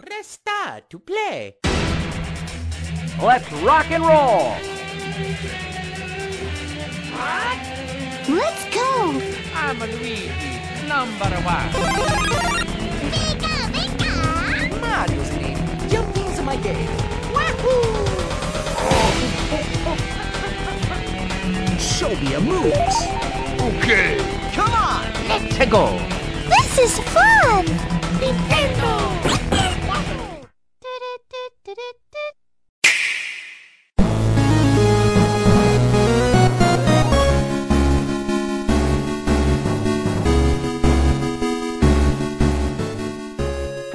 Press star to play. Let's rock and roll! Let's go! I'm Luigi, number one. Pika, pika! Mario's name. Jump into my game. Wahoo! Show me your moves! Okay, come on, let's go! This is fun! Nintendo!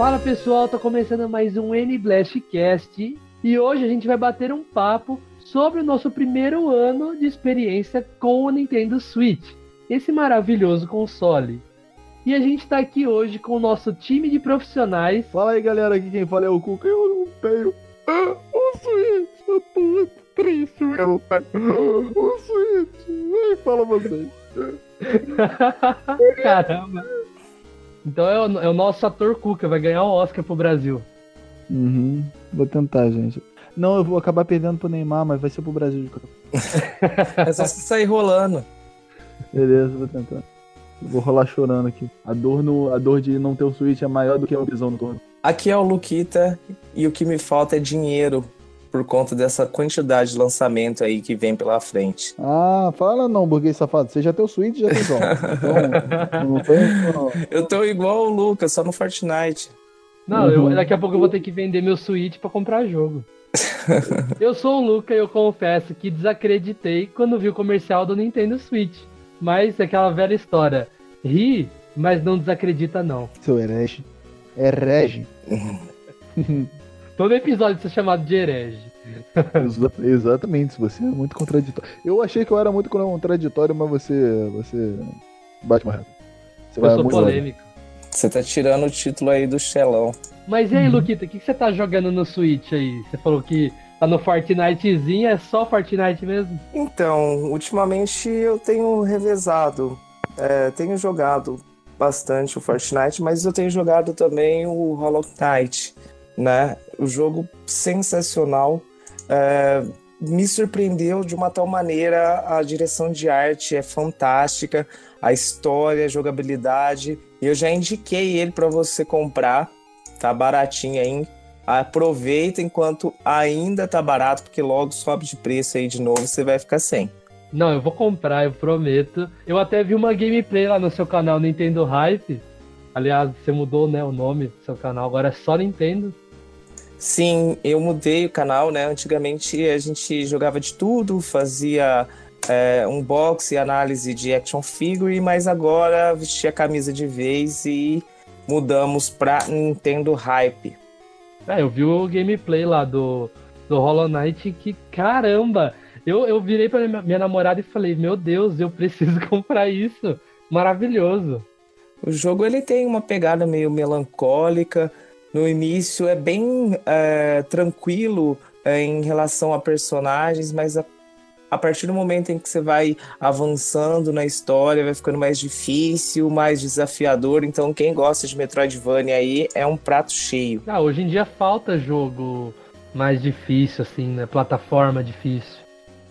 Fala pessoal, tá começando mais um N Blastcast e hoje a gente vai bater um papo sobre o nosso primeiro ano de experiência com o Nintendo Switch, esse maravilhoso console. E a gente tá aqui hoje com o nosso time de profissionais. Fala aí galera, aqui quem fala é o Cuca. Eu não tenho ah, o Switch. Eu tô muito triste, eu não tenho o Switch. Ai, fala vocês. Caramba! Então é o, é o nosso ator Cuca, vai ganhar o Oscar pro Brasil. Uhum, vou tentar, gente. Não, eu vou acabar perdendo pro Neymar, mas vai ser pro Brasil de qualquer É só você sair rolando. Beleza, vou tentar. Vou rolar chorando aqui. A dor, no, a dor de não ter o Switch é maior do que a visão no torno. Aqui é o Luquita e o que me falta é dinheiro por conta dessa quantidade de lançamento aí que vem pela frente. Ah, fala não, burguês safado. Você já tem o Switch já tem. Então, não tem não. Eu tô igual o Lucas, só no Fortnite. Não, eu- Uhum. daqui a pouco eu vou ter que vender meu Switch pra comprar jogo. eu sou o Luca e eu confesso que desacreditei quando vi o comercial do Nintendo Switch. Mas é aquela velha história. Ri, mas não desacredita não. Seu herege. Herege. Todo episódio ser chamado de herege. Exa- exatamente, você é muito contraditório. Eu achei que eu era muito contraditório, mas você. Você. Bate uma reta. Você Eu sou muito polêmico. Você tá tirando o título aí do Xelão. Mas e aí, Luquita, o que, que você tá jogando no Switch aí? Você falou que tá no Fortnitezinho, é só Fortnite mesmo? Então, ultimamente eu tenho revezado, é, tenho jogado bastante o Fortnite, mas eu tenho jogado também o Hollow Knight, né? O jogo sensacional, é, me surpreendeu de uma tal maneira, a direção de arte é fantástica, a história, a jogabilidade, eu já indiquei ele para você comprar, tá baratinho aí, aproveita enquanto ainda tá barato, porque logo sobe de preço aí de novo, você vai ficar sem. Não, eu vou comprar, eu prometo. Eu até vi uma gameplay lá no seu canal Nintendo Hype. Aliás, você mudou né, o nome do seu canal, agora é só Nintendo. Sim, eu mudei o canal, né? Antigamente a gente jogava de tudo, fazia é, unboxing, análise de action figure, mas agora vesti a camisa de vez e mudamos pra Nintendo Hype. É, eu vi o gameplay lá do, do Hollow Knight que, caramba! Eu, eu virei pra minha, minha namorada e falei, meu Deus, eu preciso comprar isso. Maravilhoso. O jogo ele tem uma pegada meio melancólica. No início é bem é, tranquilo é, em relação a personagens, mas a, a partir do momento em que você vai avançando na história, vai ficando mais difícil, mais desafiador. Então, quem gosta de Metroidvania aí é um prato cheio. Ah, hoje em dia falta jogo mais difícil, assim, né? Plataforma difícil.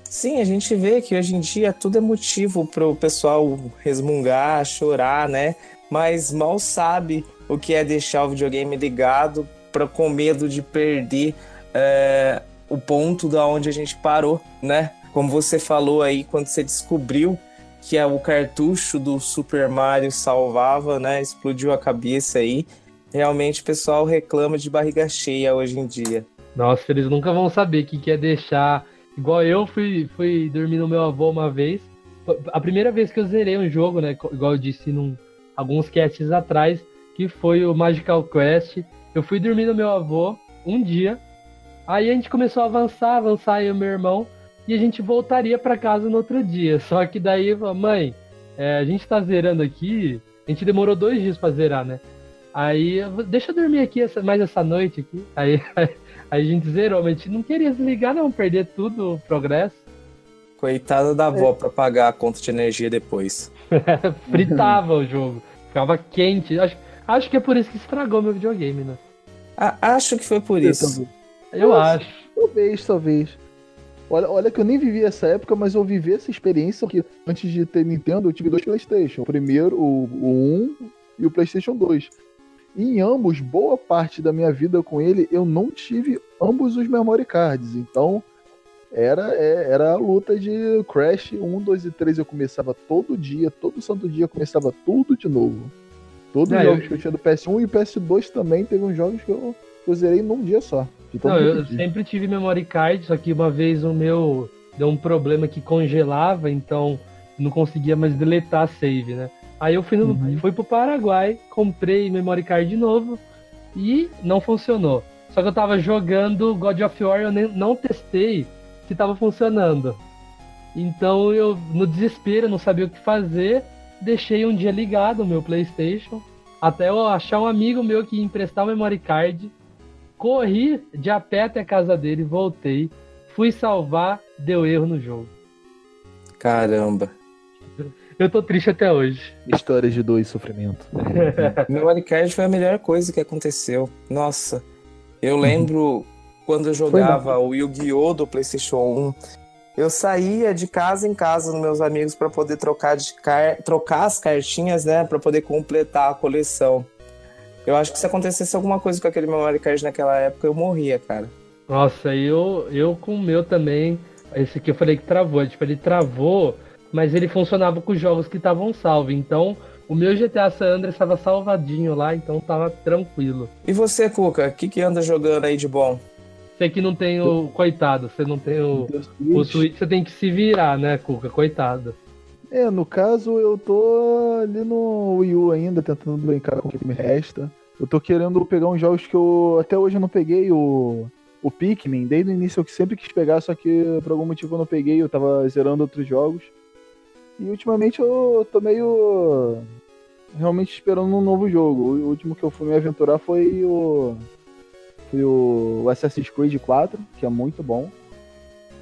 Sim, a gente vê que hoje em dia tudo é motivo para o pessoal resmungar, chorar, né? Mas mal sabe o que é deixar o videogame ligado pra, com medo de perder é, o ponto da onde a gente parou, né? Como você falou aí, quando você descobriu que é o cartucho do Super Mario salvava, né? Explodiu a cabeça aí. Realmente o pessoal reclama de barriga cheia hoje em dia. Nossa, eles nunca vão saber o que, que é deixar. Igual eu fui, fui dormir no meu avô uma vez. A primeira vez que eu zerei um jogo, né? Igual eu disse num, alguns casts atrás, que foi o Magical Quest. Eu fui dormir no meu avô um dia. Aí a gente começou a avançar, avançar, eu e meu irmão. E a gente voltaria pra casa no outro dia. Só que daí, mãe, é, a gente tá zerando aqui. A gente demorou dois dias pra zerar, né? Aí, deixa eu dormir aqui essa- mais essa noite aqui. Aí, Aí a gente zerou, mas a gente não queria desligar, não, perder tudo o progresso. Coitada da avó pra pagar a conta de energia depois. Fritava o jogo. Ficava quente. Acho, acho que é por isso que estragou meu videogame, né? A- acho que foi por isso. Talvez, Eu Nossa. acho. talvez. talvez. Olha, olha que eu nem vivi essa época, mas eu vivi essa experiência que antes de ter Nintendo, eu tive dois Playstation. O primeiro, o, o 1 e o Playstation 2. E em ambos, boa parte da minha vida com ele, eu não tive ambos os memory cards. Então, era, é- era a luta de Crash 1, 2 e 3. Eu começava todo dia, todo santo dia, eu começava tudo de novo. Todos É, os eu- jogos que eu tinha do PS1 e PS2 também, teve uns jogos que eu, eu zerei num dia só. Não, eu sempre tive memory card, só que uma vez o meu deu um problema que congelava, então não conseguia mais deletar a save, né? Aí eu fui, no, Uhum. fui pro Paraguai, comprei memory card de novo e não funcionou. Só que eu tava jogando God of War e eu nem, não testei se tava funcionando. Então eu, no desespero, não sabia o que fazer, deixei um dia ligado o meu PlayStation, até eu achar um amigo meu que ia emprestar o memory card. Corri de a pé até a casa dele, voltei, fui salvar, deu erro no jogo. Caramba. Eu tô triste até hoje. Histórias de dor e sofrimento. Memory card foi a melhor coisa que aconteceu. Nossa, eu lembro quando eu jogava o Yu-Gi-Oh! do PlayStation 1. Eu saía de casa em casa dos meus amigos para poder trocar, de car... trocar as cartinhas, né? Para poder completar a coleção. Eu acho que se acontecesse alguma coisa com aquele memory card naquela época, eu morria, cara. Nossa, eu, eu com o meu também. Esse aqui eu falei que travou. Tipo, ele travou, mas ele funcionava com os jogos que estavam salvos. Então, o meu GTA San Andreas estava salvadinho lá, então tava tranquilo. E você, Cuca, o que, que anda jogando aí de bom? Que não tem o. Coitado, você não tem o. O Switch você tem que se virar, né, Cuca? Coitado. É, no caso, eu tô ali no Wii U ainda, tentando brincar com o que me resta. Eu tô querendo pegar uns jogos que eu até hoje eu não peguei, o, o Pikmin. Desde o início eu sempre quis pegar, só que por algum motivo eu não peguei, eu tava zerando outros jogos. E ultimamente eu tô meio realmente esperando um novo jogo. O último que eu fui me aventurar foi o foi o Assassin's Creed 4, que é muito bom.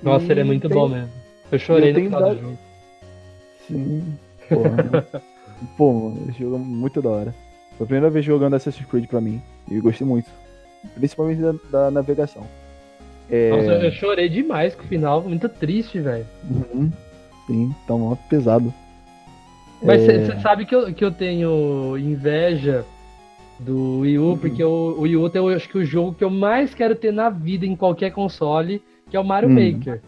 Nossa, E ele é muito tem- bom mesmo. Eu chorei eu no final do dado- jogo. Sim. Porra. Pô, esse jogo é muito da hora. Foi a primeira vez jogando Assassin's Creed pra mim. E eu gostei muito. Principalmente da, da navegação. É... Nossa, eu chorei demais com o final, muito triste, velho. Uhum. Sim, tá pesado. Mas É. você sabe que eu, que eu tenho inveja do Wii U, porque o, o Wii U tem, eu acho que o jogo que eu mais quero ter na vida em qualquer console, que é o Mario Hum. Maker.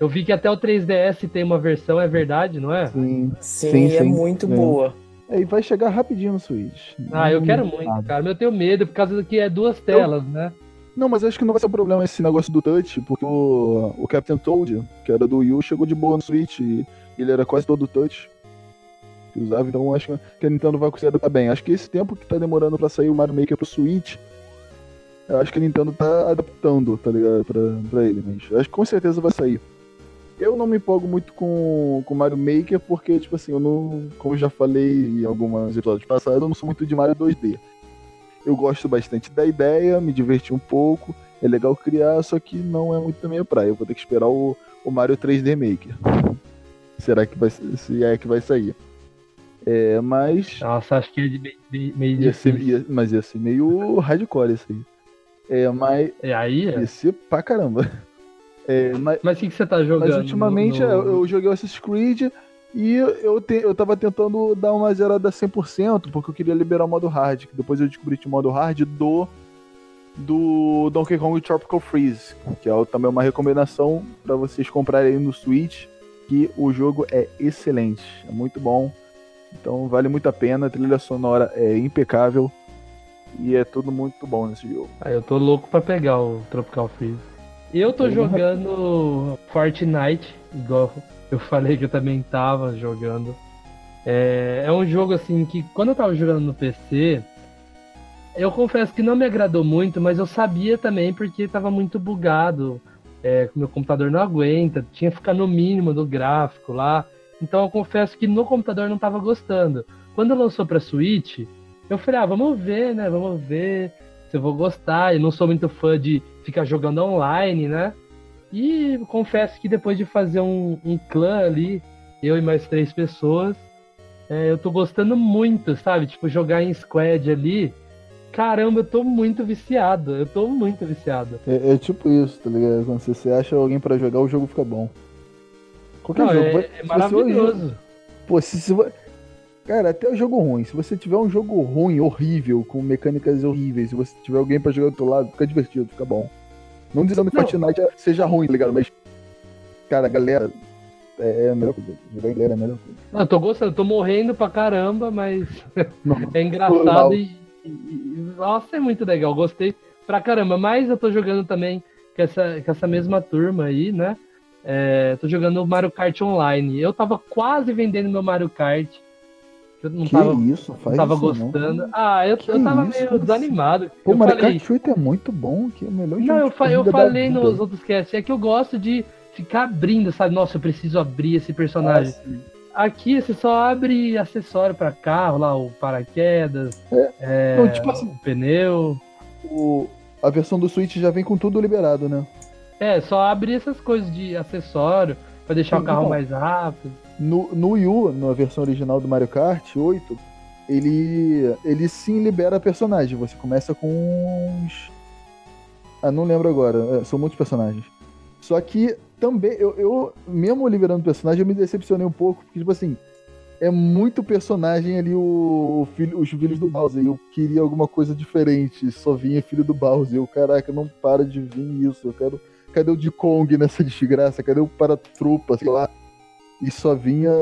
Eu vi que até o 3DS tem uma versão, é verdade, não é? Sim. Sim, Sim, é sim. muito É. boa. É, e vai chegar rapidinho no Switch. Ah, eu Não- quero muito, nada. cara. Mas eu tenho medo, por causa que é duas telas, né? Não, mas acho que não vai ser um problema esse negócio do touch, porque o, o Captain Toad, que era do Wii U, chegou de boa no Switch e ele era quase todo touch. Que usava, então acho que a Nintendo vai conseguir adaptar bem. Acho que esse tempo que tá demorando pra sair o Mario Maker pro Switch, eu acho que a Nintendo tá adaptando, tá ligado? Pra, pra ele, mas acho que com certeza vai sair. Eu não me empolgo muito com o Mario Maker, porque, tipo assim, eu não. Como eu já falei em alguns episódios passados, eu não sou muito de Mario 2D. Eu gosto bastante da ideia, me diverti um pouco, é legal criar, só que não é muito da minha praia. Eu vou ter que esperar o, o Mario 3D Maker. Será que vai se é que vai sair? É, mas Nossa, acho que é de- meio, meio ia ser, ia- mas ia ser meio hardcore isso aí. É, mas É aí? é? ia ser pra caramba. É, mas, Mas o que, que você tá jogando? mas ultimamente no- eu, eu joguei o Assassin's Creed e eu, te, eu tava tentando dar uma zerada 100%, porque eu queria liberar o modo hard, que depois eu descobri que o modo hard do do Donkey Kong Tropical Freeze, que é também uma recomendação para vocês comprarem aí no Switch, que o jogo é excelente, é muito bom. Então vale muito a pena, a trilha sonora é impecável e é tudo muito bom nesse jogo. Ah, eu tô louco pra pegar o Tropical Freeze. Eu tô jogando Fortnite, igual eu falei que eu também tava jogando. É, é um jogo assim que quando eu tava jogando no PC, eu confesso que não me agradou muito, mas eu sabia também porque tava muito bugado. É, meu computador não aguenta, tinha que ficar no mínimo do gráfico lá. Então eu confesso que no computador não tava gostando. Quando lançou pra Switch, eu falei, ah, vamos ver, né? Vamos ver se eu vou gostar. Eu não sou muito fã de ficar jogando online, né? E confesso que depois de fazer um, um clã ali, eu e mais três pessoas, é, eu tô gostando muito, sabe? Tipo, jogar em squad ali caramba, eu tô muito viciado. Eu tô muito viciado. É, é tipo isso, tá ligado? Quando você, você acha alguém pra jogar, o jogo fica bom. Qualquer Não, jogo. é, é maravilhoso. Pô, se, se Cara, até o jogo ruim. Se você tiver um jogo ruim, horrível, com mecânicas horríveis, se você tiver alguém pra jogar do outro lado, fica divertido, fica bom. Não dizendo que. Fortnite seja ruim, tá ligado? Mas, cara, galera. É, é a melhor coisa. Jogar em galera é a melhor coisa. Não, eu tô gostando, tô morrendo pra caramba, mas é engraçado e, e- e- Nossa, é muito legal, gostei pra caramba. Mas eu tô jogando também com essa, com essa mesma turma aí, né? É, tô jogando Mario Kart Online. Eu tava quase vendendo meu Mario Kart. Eu não que tava, isso, não tava isso gostando. não. Ah, eu, Que eu tava isso, meio desanimado. Pô, eu Mario falei, Kart 8 é muito bom, que é o melhor Não, eu, fa- eu falei vida. nos outros casts, é que eu gosto de ficar abrindo, sabe? Nossa, eu preciso abrir esse personagem. Ah. Aqui você só abre acessório pra carro, lá, o paraquedas, é, Não, tipo assim, o pneu. o- a versão do Switch já vem com tudo liberado, né? É, só abre essas coisas de acessório pra deixar Sim, o carro mais rápido. No, no Wii U, na versão original do Mario Kart 8, ele, ele sim libera personagem. Você começa com uns. Ah, não lembro agora. é, são muitos personagens. Só que também, eu, eu mesmo liberando personagem, eu me decepcionei um pouco, porque, tipo assim, é muito personagem ali, o, o filho, os filhos do Bowser. Eu queria alguma coisa diferente. Só vinha filho do Bowser. Eu, caraca, não para de vir isso. Eu quero. Cadê o de Kong nessa desgraça? Cadê o Paratrupa? Sei lá. E só vinha,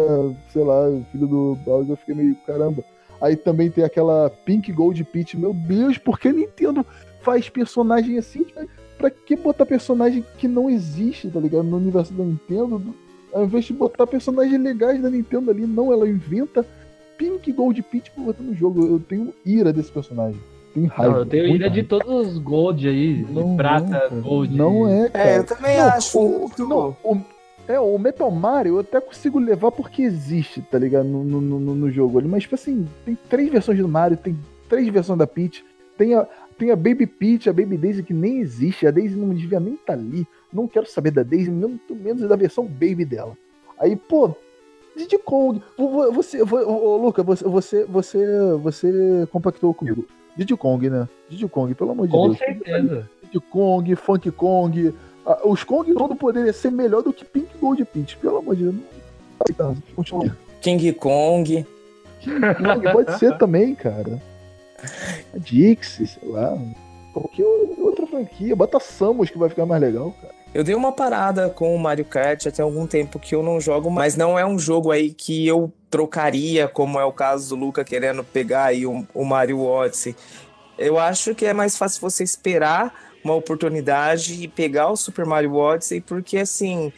sei lá, o filho do Bowser. Eu fiquei meio, caramba. Aí também tem aquela Pink Gold Peach. Meu Deus, por que a Nintendo faz personagem assim? Pra que botar personagem que não existe, tá ligado? No universo da Nintendo? Ao invés de botar personagens legais da Nintendo ali, não, ela inventa Pink Gold Peach pra botar no jogo. Eu tenho ira desse personagem. Tenho raiva. Não, eu tenho ira de todos os gold aí, de Não, prata, não, cara. gold. Não é, cara. É, eu também Não, acho o- muito. não, o, é, o Metal Mario eu até consigo levar porque existe, tá ligado? No, no, no, no jogo ali. Mas, tipo assim, tem três versões do Mario, tem três versões da Peach, tem a, tem a Baby Peach, a Baby Daisy que nem existe, a Daisy não devia nem estar ali. Não quero saber da Daisy, muito menos da versão Baby dela. Aí, pô, Diddy Kong, vo- vo- você, vo- ô, ô, Luca, você, você, você, você compactou comigo. Diddy Kong, né? Diddy Kong, pelo amor de Com Deus. certeza. Diddy Kong, Funk Kong. ah, os Kong todo poderia ser melhor do que Pink Gold Peach, pelo amor de Deus. Não, continua. King Kong. Kong pode ser também, cara. A Dixie, sei lá. Qualquer outra franquia. Bota Samus que vai ficar mais legal, cara. Eu dei uma parada com o Mario Kart até algum tempo que eu não jogo, mas não é um jogo aí que eu trocaria, como é o caso do Luca querendo pegar aí o, o Mario Odyssey. Eu acho que é mais fácil você esperar uma oportunidade e pegar o Super Mario Odyssey, porque assim,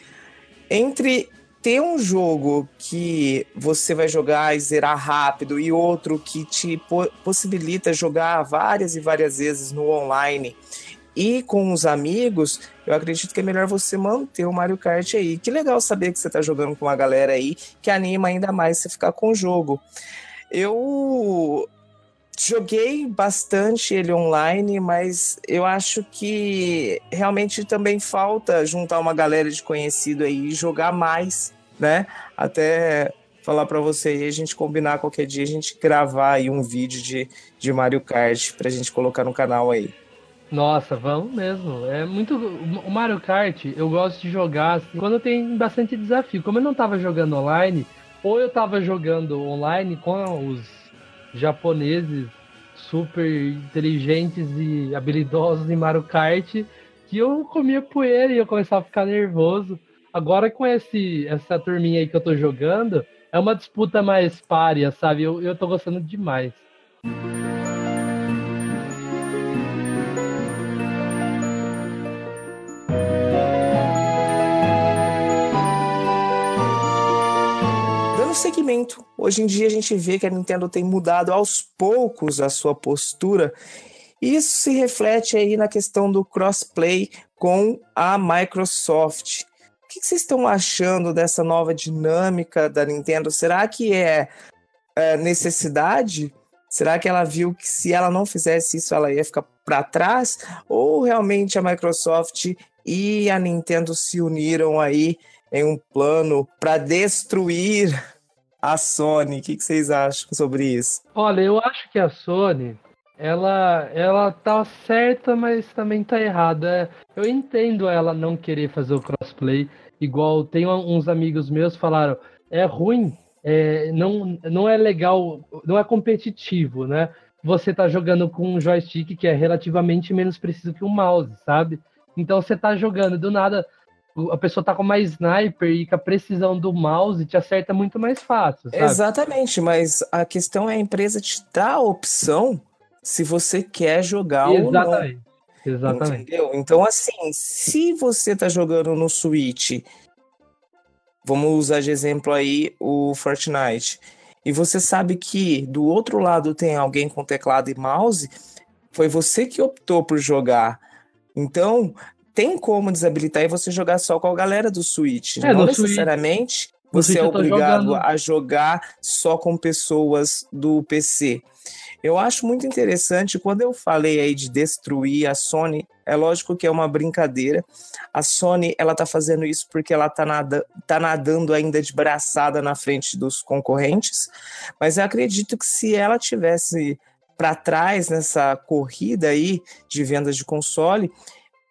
entre ter um jogo que você vai jogar e zerar rápido e outro que te po- possibilita jogar várias e várias vezes no online e com os amigos, eu acredito que é melhor você manter o Mario Kart aí. Que legal saber que você tá jogando com uma galera aí que anima ainda mais você ficar com o jogo. Eu joguei bastante ele online, mas eu acho que realmente também falta juntar uma galera de conhecido aí e jogar mais, né? Até falar para você aí, a gente combinar qualquer dia, a gente gravar aí um vídeo de, de Mario Kart pra gente colocar no canal aí. Nossa, vamos mesmo. É muito. O Mario Kart eu gosto de jogar assim, quando tem bastante desafio. Como eu não tava jogando online, ou eu tava jogando online com os japoneses super inteligentes e habilidosos em Mario Kart, que eu comia poeira e eu começava a ficar nervoso. Agora com esse, essa turminha aí que eu tô jogando, é uma disputa mais párea, sabe? Eu, eu tô gostando demais. Dando seguimento, hoje em dia a gente vê que a Nintendo tem mudado aos poucos a sua postura. Isso se reflete aí na questão do crossplay com a Microsoft. O que que vocês estão achando dessa nova dinâmica da Nintendo? Será que é, é, necessidade? Será que ela viu que se ela não fizesse isso, ela ia ficar para trás? Ou realmente a Microsoft e a Nintendo se uniram aí em um plano para destruir a Sony? O que que vocês acham sobre isso? Olha, eu acho que a Sony ela, ela tá certa, mas também tá errada. Eu entendo ela não querer fazer o crossplay, igual tem uns amigos meus falaram, é ruim, é, não, não é legal, não é competitivo, né? Você tá jogando com um joystick que é relativamente menos preciso que um mouse, sabe? Então você tá jogando, do nada, a pessoa tá com mais sniper e com a precisão do mouse te acerta muito mais fácil, sabe? Exatamente, mas a questão é a empresa te dá a opção se você quer jogar ou não. Exatamente. Exatamente. Entendeu? Então, assim, se você tá jogando no Switch, vamos usar de exemplo aí o Fortnite, e você sabe que do outro lado tem alguém com teclado e mouse, foi você que optou por jogar. Então, tem como desabilitar e você jogar só com a galera do Switch. É, não necessariamente No você Switch é obrigado jogando. a jogar só com pessoas do PC. Eu acho muito interessante quando eu falei aí de destruir a Sony, é lógico que é uma brincadeira. A Sony, ela tá fazendo isso porque ela tá, nada, tá nadando ainda de braçada na frente dos concorrentes, mas eu acredito que se ela tivesse para trás nessa corrida aí de vendas de console,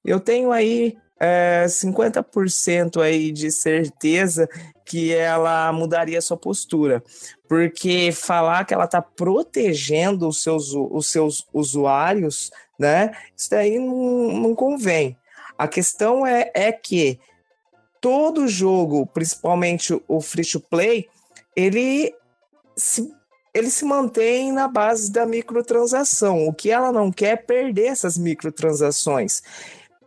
eu tenho aí é, 50% aí de certeza que ela mudaria sua postura. Porque falar que ela está protegendo os seus, os seus usuários, né? Isso daí não, não convém. A questão é, é que todo jogo, principalmente o free to play, ele se, ele se mantém na base da microtransação. O que ela não quer é perder essas microtransações.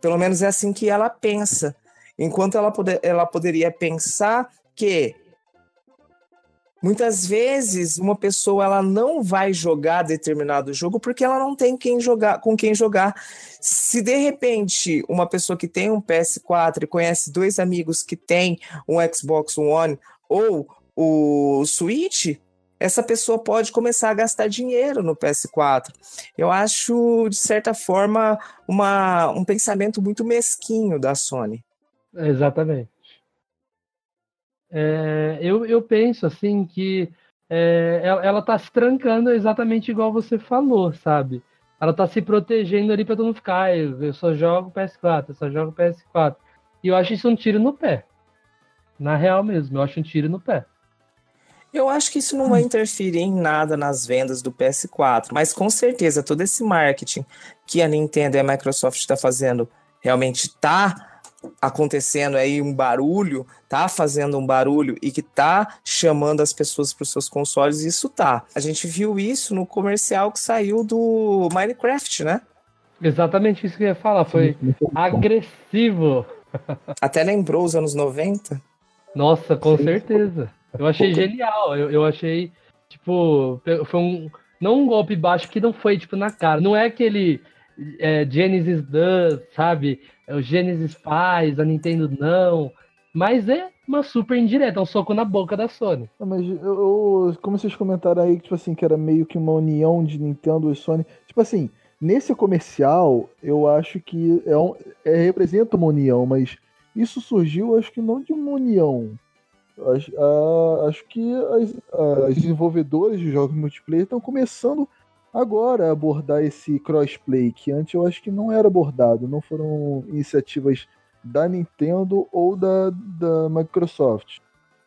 Pelo menos é assim que ela pensa. Enquanto ela, poder, ela poderia pensar que muitas vezes uma pessoa ela não vai jogar determinado jogo porque ela não tem quem jogar, com quem jogar. Se de repente uma pessoa que tem um PS4 e conhece dois amigos que têm um Xbox One ou o Switch, essa pessoa pode começar a gastar dinheiro no PS4. Eu acho, de certa forma, uma, um pensamento muito mesquinho da Sony. Exatamente. É, eu, eu penso assim que é, ela, ela tá se trancando exatamente igual você falou, sabe? Ela tá se protegendo ali para mundo ficar, "Ah, eu, eu só jogo PS4, eu só jogo PS4. E eu acho isso um tiro no pé. Na real mesmo, eu acho um tiro no pé. Eu acho que isso não vai interferir em nada nas vendas do PS4, mas com certeza todo esse marketing que a Nintendo e a Microsoft está fazendo realmente está acontecendo aí um barulho, tá fazendo um barulho e que tá chamando as pessoas para os seus consoles, isso tá. A gente viu isso no comercial que saiu do Minecraft, né? Exatamente isso que eu ia falar, foi agressivo. Até lembrou os anos 90. Nossa, com certeza. Eu achei genial. Eu, eu achei, tipo, foi um. Não um golpe baixo que não foi, tipo, na cara. Não é aquele é, Genesis does, sabe? É o Genesis faz, a Nintendo não. Mas é uma super indireta, um soco na boca da Sony. Não, mas eu, eu- como vocês comentaram aí, tipo assim, que era meio que uma união de Nintendo e Sony. Tipo assim, nesse comercial, eu acho que é um, é, representa uma união, mas isso surgiu, acho que não de uma união. Acho, a- acho que as, as desenvolvedoras de jogos multiplayer estão começando agora a abordar esse crossplay, que antes eu acho que não era abordado, não foram iniciativas da Nintendo ou da, da Microsoft.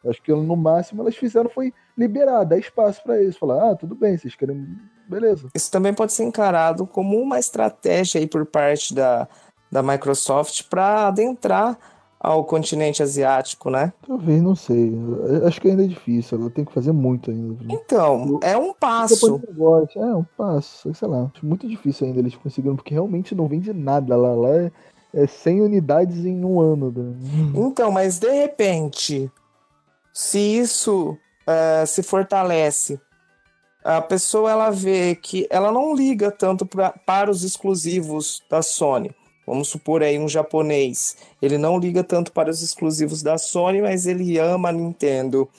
Acho que no máximo elas fizeram foi liberar, dar espaço para eles, falar, ah, tudo bem, vocês querem, beleza. Isso também pode ser encarado como uma estratégia aí por parte da, da Microsoft para adentrar ao continente asiático, né? Talvez, não sei. Eu Acho que ainda é difícil, ela tem que fazer muito ainda. Então, é um passo. Negócio, é um passo, sei lá. Muito difícil ainda eles conseguiram, porque realmente não vende nada lá. Lá é, é 100 unidades em um ano. né? Então, mas de repente, se isso eh, se fortalece, a pessoa ela vê que ela não liga tanto pra, para os exclusivos da Sony. Vamos supor aí um japonês, ele não liga tanto para os exclusivos da Sony, mas ele ama a Nintendo.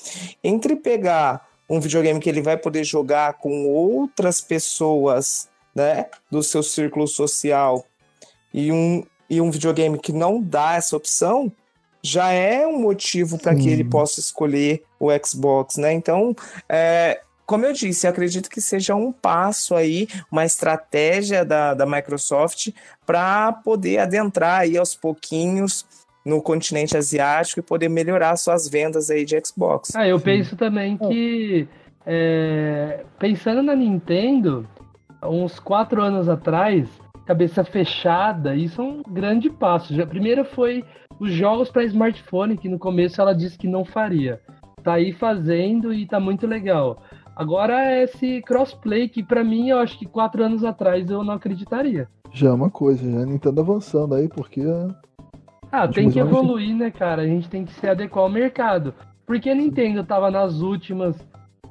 Entre pegar um videogame que ele vai poder jogar com outras pessoas, né, do seu círculo social e um, e um videogame que não dá essa opção, já é um motivo para que ele possa escolher o Xbox, né? Então, é, como eu disse, eu acredito que seja um passo aí, uma estratégia da, da Microsoft para poder adentrar aí aos pouquinhos no continente asiático e poder melhorar suas vendas aí de Xbox. Ah, eu penso também que é, pensando na Nintendo, uns quatro anos atrás, cabeça fechada, isso é um grande passo. Já, primeiro foi os jogos para smartphone, que no começo ela disse que não faria. Tá aí fazendo e tá muito legal. Agora é esse crossplay que para mim eu acho que quatro anos atrás eu não acreditaria. Já é uma coisa, já a Nintendo avançando aí, porque. Ah, tem que evoluir, né, cara? A gente tem que se adequar ao mercado. Porque a Nintendo tava nas últimas,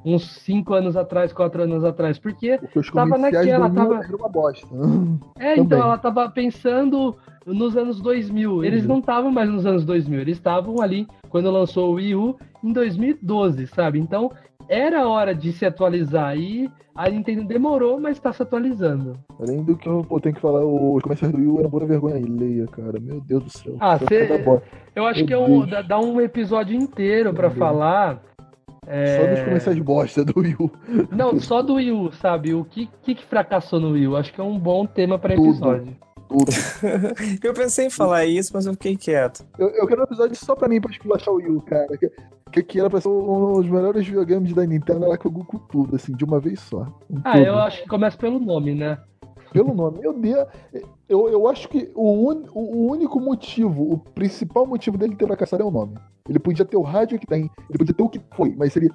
uns cinco anos atrás, quatro anos atrás. Porque Porque Tava naquela, tava- era uma bosta. É, Também. então ela tava pensando nos anos 2000. Eles Uhum. não estavam mais nos anos 2000, eles estavam ali quando lançou o Wii U em 2012, sabe? Então era hora de se atualizar e a Nintendo demorou, mas tá se atualizando. Além do que eu pô, tenho que falar, os comerciais do Wii U eram pura vergonha alheia, cara. Meu Deus do céu. Ah, Só cê-. Eu acho Meu que é um, dá, dá um episódio inteiro Deus. falar. Só é, dos comerciais bosta do Wii U. Não, só do Wii U, sabe? O que, que, que fracassou no Wii U? Acho que é um bom tema pra Tudo. episódio. Tudo. Eu pensei em falar isso, mas eu fiquei quieto. Eu, eu quero um episódio só pra mim, pra esculachar o Wii cara. Que, que, que era pra ser um dos melhores videogames da Nintendo, ela cagou com tudo, assim, de uma vez só. Ah, tudo. eu acho que começa pelo nome, né? Pelo nome. Meu Deus. Eu, eu acho que o, un- o único motivo, o principal motivo dele ter fracassado é o nome. Ele podia ter o rádio que tem, ele podia ter o que foi, mas se ele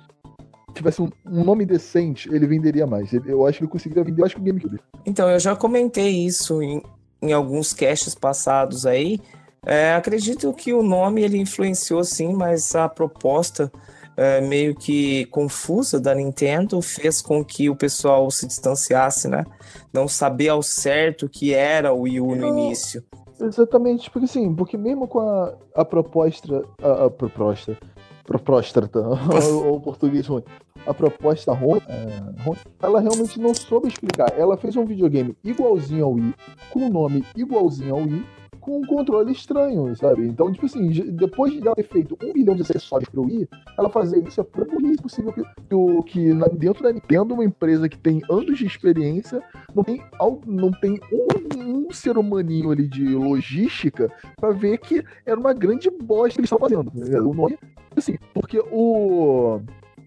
tivesse um, um nome decente, ele venderia mais. Ele- eu acho que ele conseguiria vender, eu acho que o GameCube. Então, eu já comentei isso em, em alguns casts passados aí. É, acredito que o nome ele influenciou sim, mas a proposta é, meio que confusa da Nintendo fez com que o pessoal se distanciasse, né? Não saber ao certo o que era o Wii U no início. Exatamente, porque assim, porque mesmo com a, a proposta. A, a proposta. Propóstrata, o, o português ruim. A proposta ruim, é, ela realmente não soube explicar. Ela fez um videogame igualzinho ao Wii, com um nome igualzinho ao Wii, com um controle estranho, sabe? Então, tipo assim, depois de ela ter feito um milhão de acessórios pro Wii, ela fazer isso é pra burrice possível que, que, que dentro da Nintendo, uma empresa que tem anos de experiência, não tem, não tem um, um ser humaninho ali de logística pra ver que era uma grande bosta que eles estavam fazendo. ligado? O nome, assim, porque o,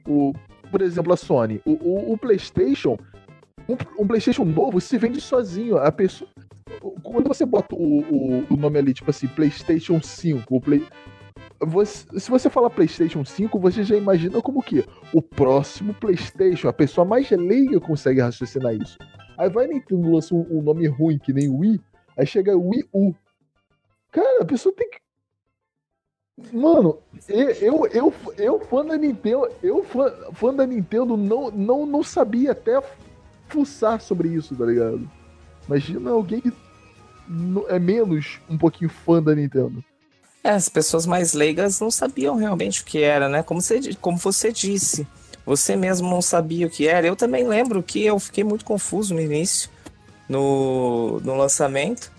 o. Por exemplo, a Sony, o, o, o PlayStation, um, um PlayStation novo se vende sozinho. A pessoa. Quando você bota o, o, o nome ali, tipo assim, PlayStation 5, o Play. Você, se você falar PlayStation 5, você já imagina como que o próximo PlayStation, a pessoa mais leiga consegue raciocinar isso. Aí vai Nintendo lança um, um nome ruim que nem Wii, aí chega Wii U. Cara, a pessoa tem que. Mano, eu, eu, eu, fã da Nintendo, eu fã, fã da Nintendo não, não, não sabia até fuçar sobre isso, tá ligado? Imagina alguém que é menos um pouquinho fã da Nintendo. É, as pessoas mais leigas não sabiam realmente o que era, né? Como você, como você disse, você mesmo não sabia o que era. Eu também lembro que eu fiquei muito confuso no início, no, no lançamento.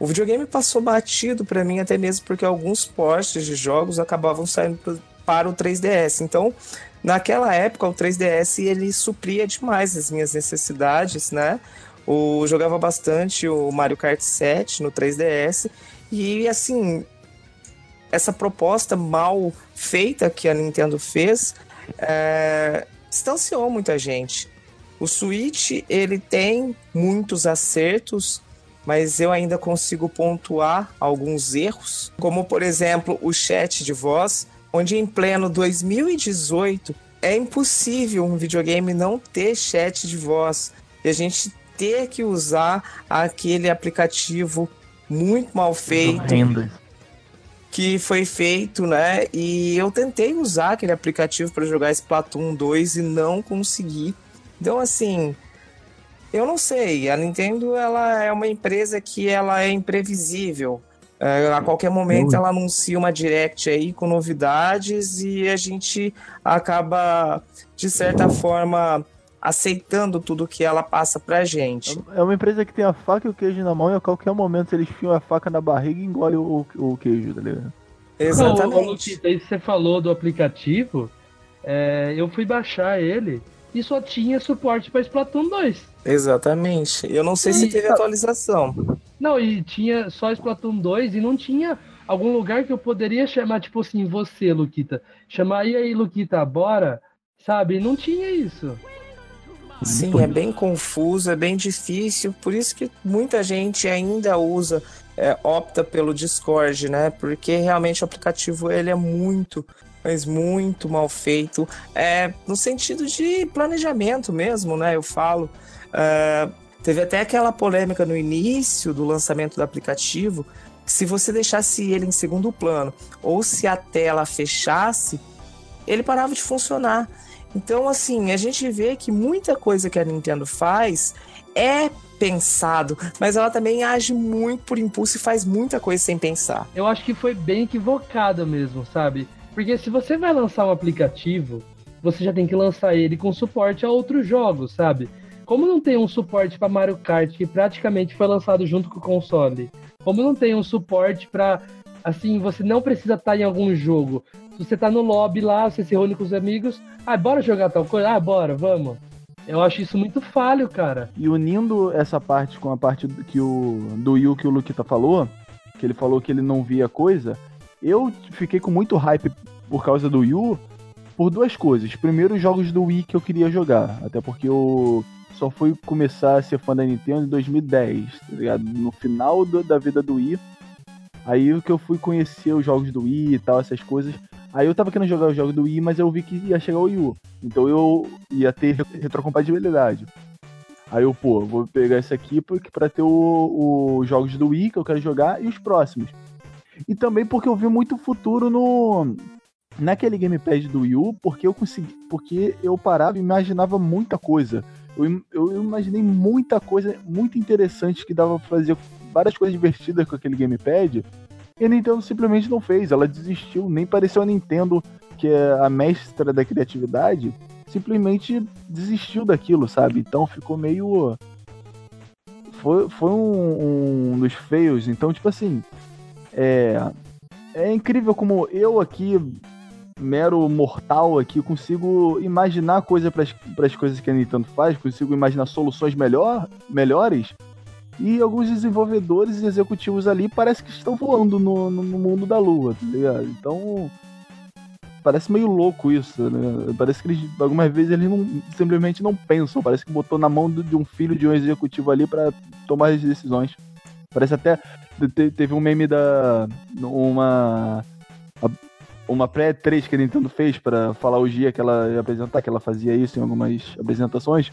O videogame passou batido pra mim, até mesmo porque alguns portes de jogos acabavam saindo para o 3DS. Então, naquela época, o 3DS ele supria demais as minhas necessidades, né? Eu jogava bastante o Mario Kart 7 no 3DS. E assim, essa proposta mal feita que a Nintendo fez é, distanciou muita gente. O Switch ele tem muitos acertos, mas eu ainda consigo pontuar alguns erros, como por exemplo o chat de voz, onde em pleno 2018 é impossível um videogame não ter chat de voz e a gente ter que usar aquele aplicativo muito mal feito que foi feito, né? E eu tentei usar aquele aplicativo para jogar Splatoon 2 e não consegui. Então, assim, eu não sei. A Nintendo ela é uma empresa que ela é imprevisível. É, a qualquer momento ela anuncia uma direct aí com novidades e a gente acaba, de certa forma, aceitando tudo que ela passa pra gente. É uma empresa que tem a faca e o queijo na mão e a qualquer momento eles fiam a faca na barriga e engolem o, o queijo, tá ligado? Não, Exatamente. Aí você falou do aplicativo. é, eu fui baixar ele e só tinha suporte para Splatoon 2. Exatamente. Eu não sei se E- teve atualização. Não, e tinha só Splatoon 2 e não tinha algum lugar que eu poderia chamar, tipo assim, você, Luquita. Chamar, e aí, Luquita, bora? Sabe? Não tinha isso. Sim, é bem confuso, é bem difícil, por isso que muita gente ainda usa, é, opta pelo Discord, né? Porque realmente o aplicativo ele é muito, mas muito mal feito, é, no sentido de planejamento mesmo, né? Eu falo. É, teve até aquela polêmica no início do lançamento do aplicativo, que se você deixasse ele em segundo plano, ou se a tela fechasse, ele parava de funcionar. Então, assim, a gente vê que muita coisa que a Nintendo faz é pensado, mas ela também age muito por impulso e faz muita coisa sem pensar. Eu acho que foi bem equivocada mesmo, sabe? Porque se você vai lançar um aplicativo, você já tem que lançar ele com suporte a outros jogos, sabe? Como não tem um suporte para Mario Kart, que praticamente foi lançado junto com o console, como não tem um suporte para assim, você não precisa estar em algum jogo. Você tá no lobby lá, você se reúne com os amigos, ah, bora jogar tal coisa? Ah, bora, vamos. Eu acho isso muito falho, cara. E unindo essa parte com a parte que o, do Yu que o Luquita falou, que ele falou que ele não via coisa, eu fiquei com muito hype por causa do Yu por duas coisas. Primeiro, os jogos do Wii que eu queria jogar, até porque eu só fui começar a ser fã da Nintendo em 2010, tá ligado? No final do- da vida do Wii. Aí que eu fui conhecer os jogos do Wii e tal, essas coisas. Aí eu tava querendo jogar os jogos do Wii, mas eu vi que ia chegar o Wii U. Então eu ia ter retrocompatibilidade. Aí eu, pô, vou pegar esse aqui porque para ter o- os jogos do Wii que eu quero jogar e os próximos. E também porque eu vi muito futuro no naquele gamepad do Wii U, porque eu consegui, porque eu parava e imaginava muita coisa. Eu, eu imaginei muita coisa muito interessante que dava pra fazer várias coisas divertidas com aquele gamepad. E a Nintendo simplesmente não fez, ela desistiu, nem pareceu a Nintendo, que é a mestra da criatividade, simplesmente desistiu daquilo, sabe? Então ficou meio. Foi, foi um, um dos feios. Então, tipo assim. É, é incrível como eu aqui, mero mortal aqui, consigo imaginar coisa para as coisas que a Nintendo faz, consigo imaginar soluções melhor, melhores. E alguns desenvolvedores e executivos ali parece que estão voando no, no no mundo da lua, tá ligado? Então. Parece meio louco isso, né? Parece que eles, algumas vezes eles não, simplesmente não pensam. Parece que botou na mão de um filho de um executivo ali para tomar as decisões. Parece até. te- Teve um meme da. Uma. Uma pré-3 que a Nintendo fez para falar o dia que ela apresentar, que ela fazia isso em algumas apresentações.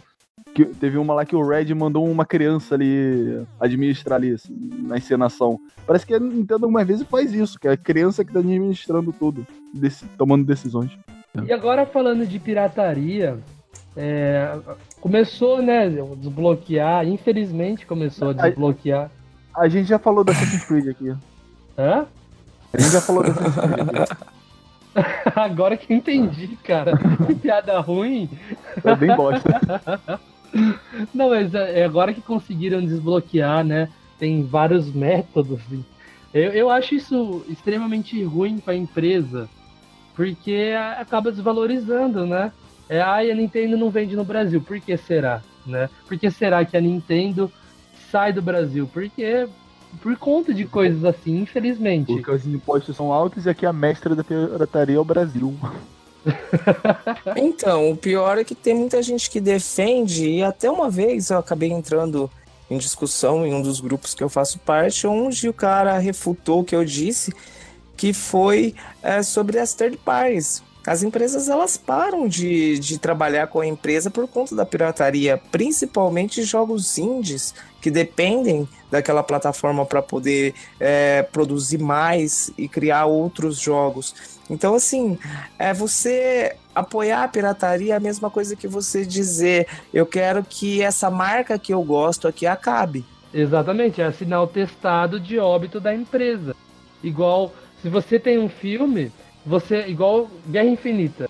Que teve uma lá que o Red mandou uma criança ali administrar ali, assim, na encenação. Parece que a Nintendo algumas vezes faz isso, que é a criança que tá administrando tudo, tomando decisões. E agora falando de pirataria, é, começou, né, desbloquear, infelizmente começou a desbloquear. A gente já falou da Assassin's Creed aqui. Hã? A gente já falou da Assassin's Creed aqui. Agora que eu entendi, cara. Piada ruim. É bem bosta. Não, mas é agora que conseguiram desbloquear, né? Tem vários métodos. Eu, eu acho isso extremamente ruim para a empresa, porque acaba desvalorizando, né? É, ai, a Nintendo não vende no Brasil. Por que será? Né? Por que será que a Nintendo sai do Brasil? Porque por conta de coisas assim, infelizmente. Porque os impostos são altos e aqui a mestra da pirataria é o Brasil. Então, o pior é que tem muita gente que defende, e até uma vez eu acabei entrando em discussão em um dos grupos que eu faço parte, onde o cara refutou o que eu disse, que foi é, sobre as third parties. As empresas elas param de, de trabalhar com a empresa por conta da pirataria, principalmente jogos indies que dependem daquela plataforma para poder é, produzir mais e criar outros jogos. Então, assim, é você apoiar a pirataria é a mesma coisa que você dizer eu quero que essa marca que eu gosto aqui acabe. Exatamente, é assinar o testado de óbito da empresa. Igual, se você tem um filme, você igual Guerra Infinita.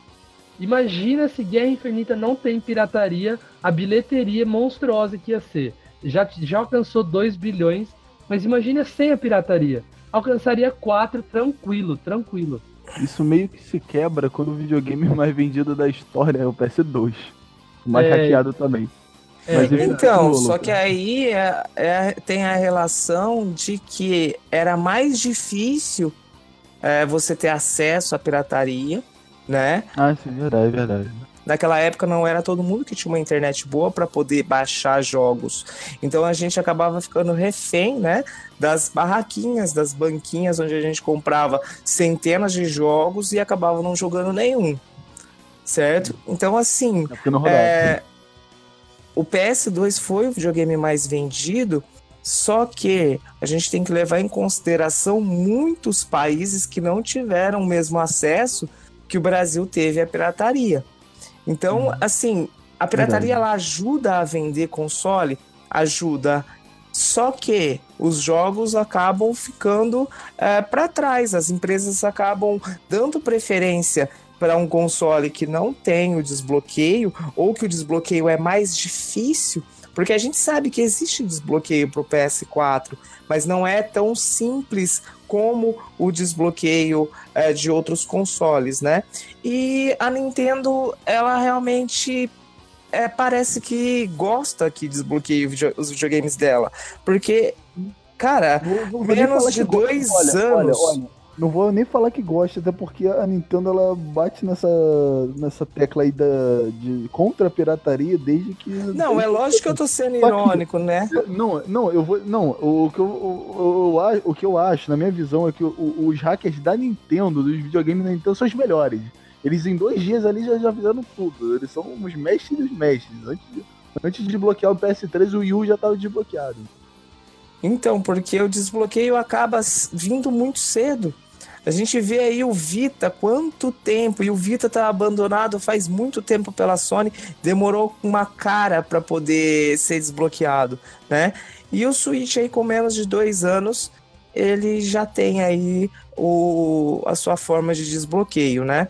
Imagina se Guerra Infinita não tem pirataria, a bilheteria monstruosa que ia ser. Já, já alcançou 2 bilhões, mas imagina sem a pirataria. Alcançaria 4 tranquilo, tranquilo. Isso meio que se quebra quando o videogame mais vendido da história é o PS2. mais É. hackeado também. É. Então, só que aí é- é- tem a relação de que era mais difícil é, você ter acesso à pirataria, né? Ah, sim, verdade, verdade. Naquela época não era todo mundo que tinha uma internet boa para poder baixar jogos. Então a gente acabava ficando refém, né, das barraquinhas, das banquinhas onde a gente comprava centenas de jogos e acabava não jogando nenhum. Certo? Então assim, É é, o PS2 foi o videogame mais vendido, só que a gente tem que levar em consideração muitos países que não tiveram o mesmo acesso que o Brasil teve à pirataria. Então, assim, a pirataria Verdade. ela ajuda a vender console, ajuda. Só que os jogos acabam ficando para trás, as empresas acabam dando preferência para um console que não tem o desbloqueio ou que o desbloqueio é mais difícil, porque a gente sabe que existe desbloqueio para o PS4, mas não é tão simples como o desbloqueio eh, de outros consoles, né? E a Nintendo, ela realmente é, parece que gosta que desbloqueie os videogames dela, porque, cara, vou- vou menos de dois Olha, anos. Olha, olha, não vou nem falar que gosta, até porque a Nintendo ela bate nessa, nessa tecla aí da, de contra a pirataria desde que. não, é lógico que eu tô sendo irônico, né? Não, não, eu vou. Não, o que eu, o, o, o que eu acho, na minha visão, é que o- os hackers da Nintendo, dos videogames da Nintendo, são os melhores. Eles em dois dias ali já, já fizeram tudo. Eles são os mestres dos mestres. Antes de, antes de desbloquear o PS3, o Wii U já tava desbloqueado. Então, porque o desbloqueio acaba vindo muito cedo. A gente vê aí o Vita, quanto tempo, e o Vita tá abandonado faz muito tempo pela Sony, demorou uma cara para poder ser desbloqueado, né? E o Switch aí com menos de dois anos, ele já tem aí o, a sua forma de desbloqueio, né?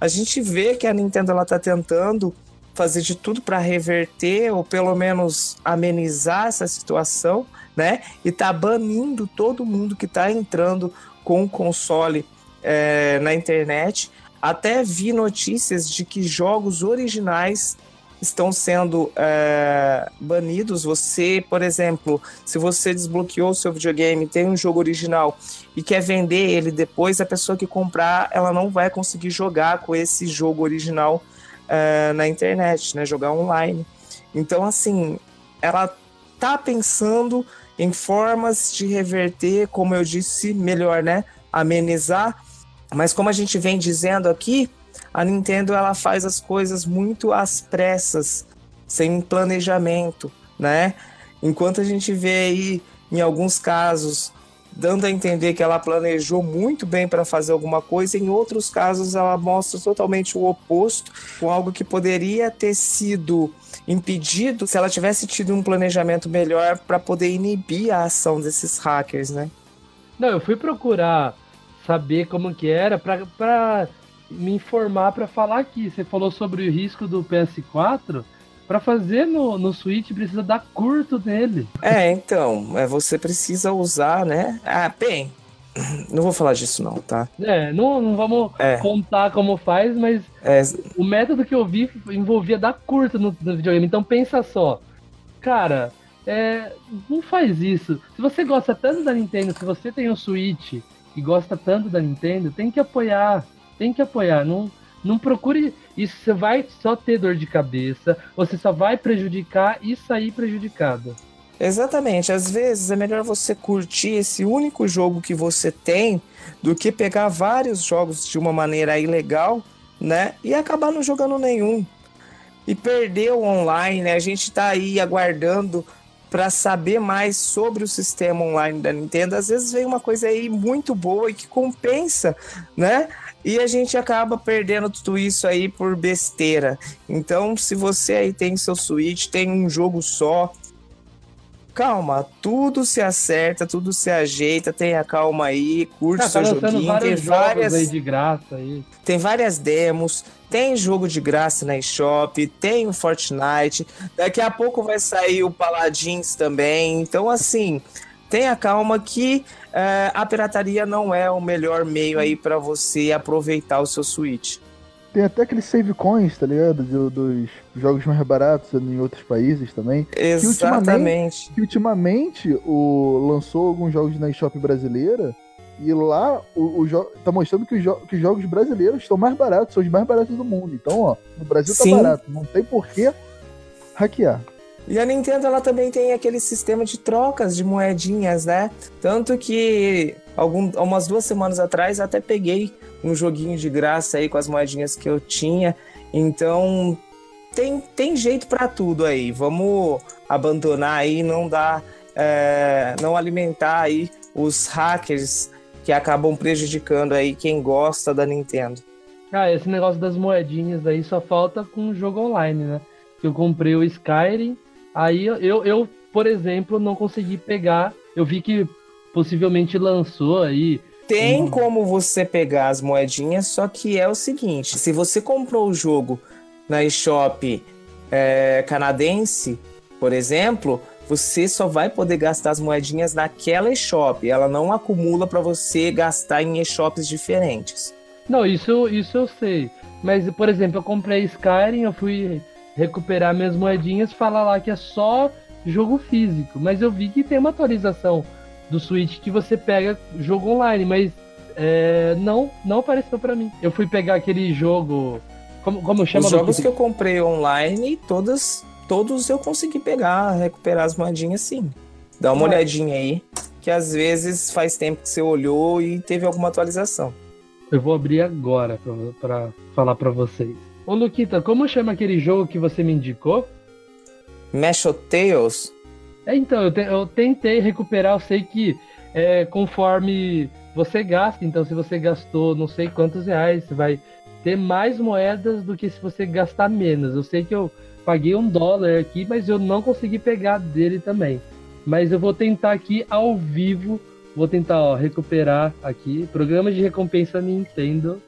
A gente vê que a Nintendo ela tá tentando fazer de tudo para reverter ou pelo menos amenizar essa situação, né? E tá banindo todo mundo que tá entrando com o console é, na internet. Até vi notícias de que jogos originais estão sendo é, banidos. Você, por exemplo, se você desbloqueou o seu videogame, tem um jogo original e quer vender ele depois, a pessoa que comprar, ela não vai conseguir jogar com esse jogo original é, na internet, né? Jogar online. Então, assim, ela tá pensando em formas de reverter, como eu disse, melhor, né? Amenizar. Mas como a gente vem dizendo aqui, a Nintendo ela faz as coisas muito às pressas, sem planejamento, né? Enquanto a gente vê aí, em alguns casos, dando a entender que ela planejou muito bem para fazer alguma coisa, em outros casos ela mostra totalmente o oposto, com algo que poderia ter sido impedido se ela tivesse tido um planejamento melhor para poder inibir a ação desses hackers, né? Não, eu fui procurar saber como que era pra me informar pra falar aqui. Você falou sobre o risco do PS4. Pra fazer no, no Switch precisa dar curto nele. É, então, é, você precisa usar, né? Ah, bem, não vou falar disso não, tá? É, não, não vamos É. contar como faz, mas É, o método que eu vi envolvia dar curto no, no videogame. Então pensa só, cara, é, não faz isso. Se você gosta tanto da Nintendo, se você tem o Switch e gosta tanto da Nintendo, tem que apoiar, tem que apoiar. Não, não procure isso. Você vai só ter dor de cabeça, você só vai prejudicar e sair prejudicado. Exatamente. Às vezes é melhor você curtir esse único jogo que você tem do que pegar vários jogos de uma maneira ilegal, né? E acabar não jogando nenhum. E perder o online, né? A gente tá aí aguardando para saber mais sobre o sistema online da Nintendo. Às vezes vem uma coisa aí muito boa e que compensa, né? E a gente acaba perdendo tudo isso aí por besteira. Então, se você aí tem seu Switch, tem um jogo só, calma, tudo se acerta, tudo se ajeita, tenha calma aí, curte Ah, tá seu lançando joguinho, tem várias, aí de graça aí. tem várias demos, tem jogo de graça na eShop, tem o Fortnite, daqui a pouco vai sair o Paladins também, então assim, tenha calma que eh, a pirataria não é o melhor meio aí para você aproveitar o seu Switch. Tem até aqueles save coins, tá ligado? Do- dos jogos mais baratos em outros países também. Exatamente. Que ultimamente o, lançou alguns jogos na eShop brasileira e lá o, o tá mostrando que os, que os jogos brasileiros estão mais baratos, são os mais baratos do mundo. Então, ó, no Brasil tá Sim. barato, não tem por que hackear. E a Nintendo ela também tem aquele sistema de trocas de moedinhas, né? Tanto que algum, umas duas semanas atrás até peguei um joguinho de graça aí com as moedinhas que eu tinha. Então tem, tem jeito pra tudo aí. Vamos abandonar aí, não dar, é, não alimentar aí os hackers que acabam prejudicando aí quem gosta da Nintendo. Ah, esse negócio das moedinhas aí só falta com o jogo online, né? Eu comprei o Skyrim, aí eu, eu, por exemplo, não consegui pegar. Eu vi que possivelmente lançou aí. Tem como você pegar as moedinhas, só que é o seguinte: se você comprou o jogo na eShop é, canadense, por exemplo, você só vai poder gastar as moedinhas naquela eShop. Ela não acumula para você gastar em eShops diferentes. Não, isso, isso eu sei. Mas, por exemplo, eu comprei Skyrim, eu fui recuperar minhas moedinhas, falar lá que é só jogo físico. Mas eu vi que tem uma atualização do Switch que você pega jogo online, mas é, não, não apareceu pra mim. Eu fui pegar aquele jogo. Como, como chama? Os jogos que eu comprei online, todas, todos eu consegui pegar, recuperar as moedinhas sim. Dá uma Ué. olhadinha aí, que às vezes faz tempo que você olhou e teve alguma atualização. Eu vou abrir agora pra falar pra vocês. Ô Luquita, como chama aquele jogo que você me indicou? Mesh Tales É, então, eu, te- eu tentei recuperar, eu sei que é, conforme você gasta, então se você gastou não sei quantos reais, você vai ter mais moedas do que se você gastar menos. Eu sei que eu paguei um dólar aqui, mas eu não consegui pegar dele também. Mas eu vou tentar aqui ao vivo, vou tentar ó, recuperar aqui, programa de recompensa Nintendo.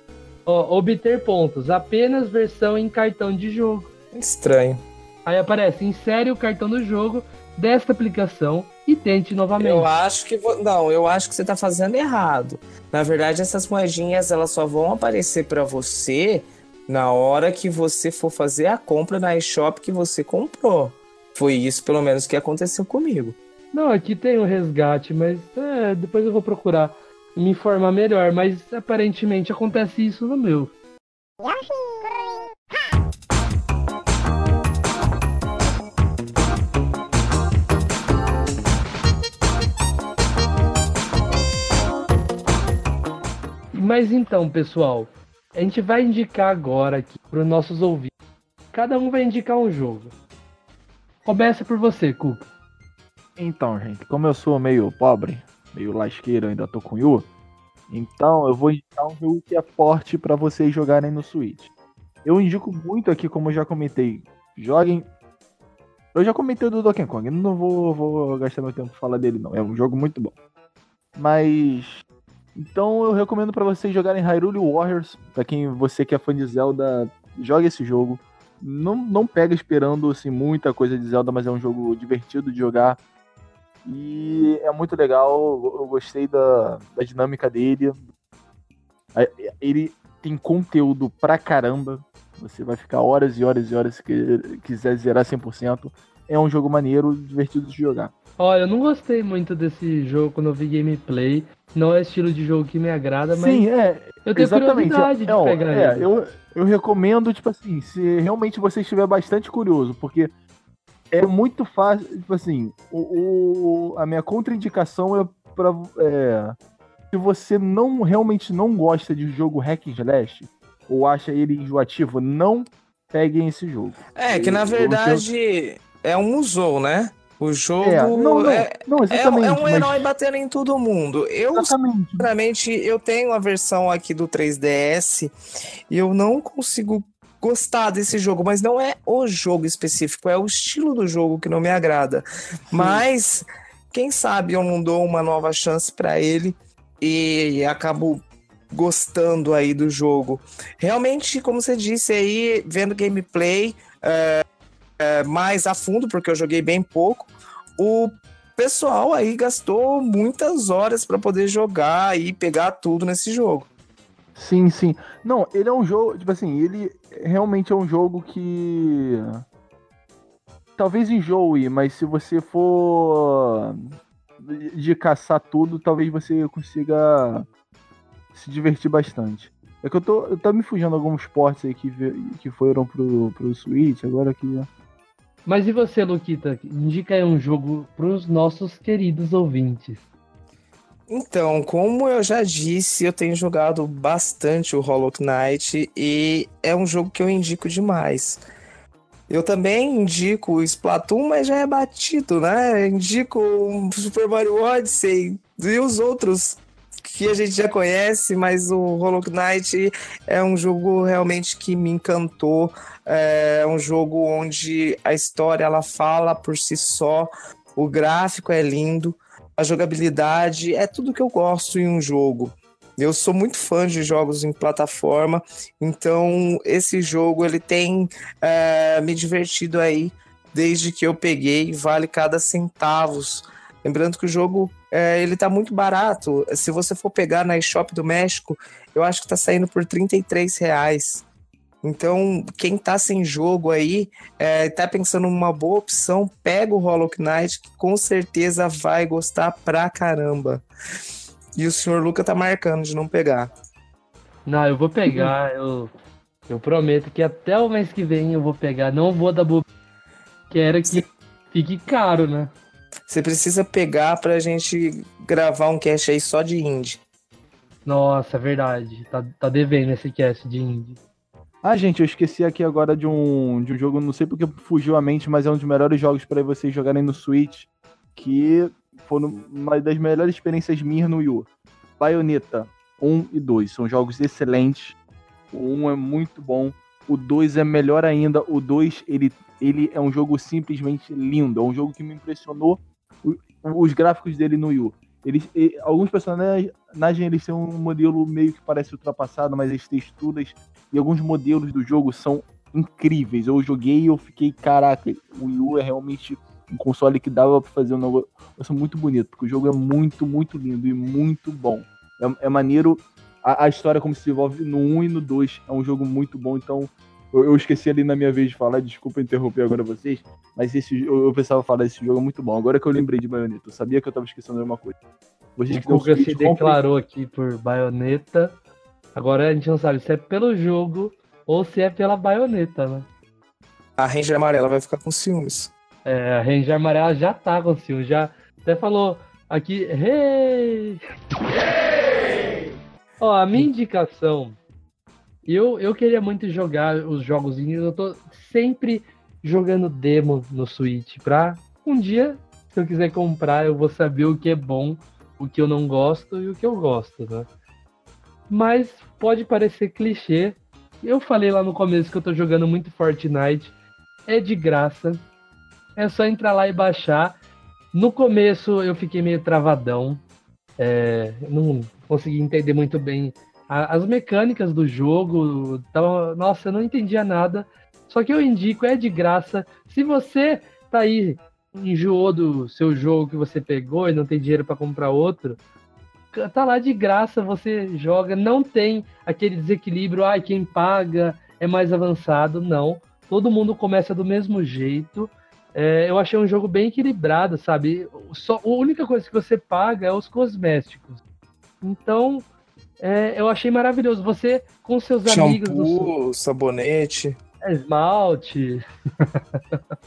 Ó, obter pontos, apenas versão em cartão de jogo. Estranho. Aí aparece, insere o cartão do jogo desta aplicação e tente novamente. Eu acho que vo- não, eu acho que você tá fazendo errado. Na verdade, essas moedinhas elas só vão aparecer para você na hora que você for fazer a compra na eShop que você comprou. Foi isso, pelo menos, que aconteceu comigo. Não, aqui tem o resgate, mas é, depois eu vou procurar me informar melhor. Mas aparentemente acontece isso no meu. Mas então, pessoal, a gente vai indicar agora aqui para os nossos ouvintes. Cada um vai indicar um jogo. Começa por você, Cuca. Então, gente, como eu sou meio pobre, meio lasqueiro, ainda tô com Yu, então eu vou indicar um jogo que é forte pra vocês jogarem no Switch. Eu indico muito aqui, como eu já comentei, joguem. Eu já comentei do Donkey Kong, não vou, vou gastar meu tempo falar dele, não. É um jogo muito bom. Mas. Então eu recomendo pra vocês jogarem Hyrule Warriors. Pra quem você que é fã de Zelda, jogue esse jogo. Não, não pega esperando assim, muita coisa de Zelda, mas é um jogo divertido de jogar. E é muito legal, eu gostei da, da dinâmica dele. Ele tem conteúdo pra caramba. Você vai ficar horas e horas e horas se quiser zerar 100%. É um jogo maneiro, divertido de jogar. Olha, eu não gostei muito desse jogo quando eu vi gameplay. Não é estilo de jogo que me agrada, mas Sim, é, eu tenho exatamente. curiosidade de É, pegar é, ele. eu, eu recomendo, tipo assim, se realmente você estiver bastante curioso, porque é muito fácil, tipo assim, o, o- a minha contraindicação é pra. É, se você não realmente não gosta de jogo hack and slash, ou acha ele enjoativo, não peguem esse jogo. É, que na verdade é um musou, né? O jogo É, não, não, é, não, é- é um mas- herói batendo em todo mundo. Eu, Exatamente. sinceramente, eu tenho a versão aqui do 3DS e eu não consigo gostar desse jogo, mas não é o jogo específico, é o estilo do jogo que não me agrada. Mas quem sabe eu não dou uma nova chance pra ele e acabo gostando aí do jogo. Realmente, como você disse aí, vendo gameplay é, é, mais a fundo, porque eu joguei bem pouco, o pessoal aí gastou muitas horas pra poder jogar e pegar tudo nesse jogo. Sim, sim. Não, ele é um jogo, tipo assim, ele realmente é um jogo que talvez enjoe, mas se você for de caçar tudo, talvez você consiga se divertir bastante. É que eu tô, eu tô me fugindo alguns ports aí que, que foram pro, pro Switch, agora que. Mas e você, Luquita? Indica aí um jogo pros nossos queridos ouvintes. Então, como eu já disse, eu tenho jogado bastante o Hollow Knight e é um jogo que eu indico demais. Eu também indico o Splatoon, mas já é batido, né? Indico o Super Mario Odyssey e os outros que a gente já conhece, mas o Hollow Knight é um jogo realmente que me encantou. É um jogo onde a história ela fala por si só, o gráfico é lindo, a jogabilidade é tudo que eu gosto em um jogo. Eu sou muito fã de jogos em plataforma, então esse jogo ele tem é, me divertido aí desde que eu peguei, vale cada centavos. Lembrando que o jogo é, ele tá muito barato. Se você for pegar na eShop do México, eu acho que tá saindo por 33 reais. Então, quem tá sem jogo aí, é, tá pensando numa boa opção, pega o Hollow Knight, que com certeza vai gostar pra caramba. E o senhor Luca tá marcando de não pegar. Não, eu vou pegar, eu, eu prometo que até o mês que vem eu vou pegar. Não vou dar bobeira. Quero que fique caro, né? Você precisa pegar pra gente gravar um cast aí só de indie. Nossa, é verdade. Tá, tá devendo esse cast de indie. Ah, gente, eu esqueci aqui agora de um, de um jogo, não sei porque fugiu a mente, mas é um dos melhores jogos para vocês jogarem no Switch, que foi uma das melhores experiências minhas no Wii U. Bayonetta 1 e 2 são jogos excelentes. O 1 é muito bom, o 2 é melhor ainda. O 2 ele, ele é um jogo simplesmente lindo, é um jogo que me impressionou os gráficos dele no Wii U. Eles, alguns personagens eles têm um modelo meio que parece ultrapassado, mas as texturas e alguns modelos do jogo são incríveis. Eu joguei e eu fiquei, caraca, o Wii U é realmente um console que dava para fazer um negócio muito bonito, porque o jogo é muito, muito lindo e muito bom. É, é maneiro a, a, história como se desenvolve no 1 e no 2. É um jogo muito bom, então eu, eu, esqueci ali na minha vez de falar, desculpa interromper agora vocês, mas esse eu, eu pensava falar desse jogo é muito bom. Agora que eu lembrei de Bayonetta, eu sabia que eu tava esquecendo de uma coisa. Vocês o Guga se declarou aqui por Bayonetta. Agora a gente não sabe se é pelo jogo ou se é pela baioneta, né? A Ranger amarela vai ficar com ciúmes. É, a Ranger amarela já tá com ciúmes, já até falou aqui, hey! Ó, a minha indicação, eu, eu queria muito jogar os jogos indies, eu tô sempre jogando demo no Switch pra um dia, se eu quiser comprar, eu vou saber o que é bom, o que eu não gosto e o que eu gosto, né? Mas pode parecer clichê. Eu falei lá no começo que eu tô jogando muito Fortnite. É de graça. É só entrar lá e baixar. No começo eu fiquei meio travadão. É, não consegui entender muito bem as mecânicas do jogo. Tava, nossa, eu não entendia nada. Só que eu indico, é de graça. Se você tá aí, enjoou do seu jogo que você pegou e não tem dinheiro para comprar outro, tá lá de graça, você joga, não tem aquele desequilíbrio, ai, ah, quem paga é mais avançado, não. Todo mundo começa do mesmo jeito. É, eu achei um jogo bem equilibrado, sabe? Só, a única coisa que você paga é os cosméticos. Então, é, eu achei maravilhoso. Você com seus Shampoo, amigos. Shampoo, sabonete. É, esmalte.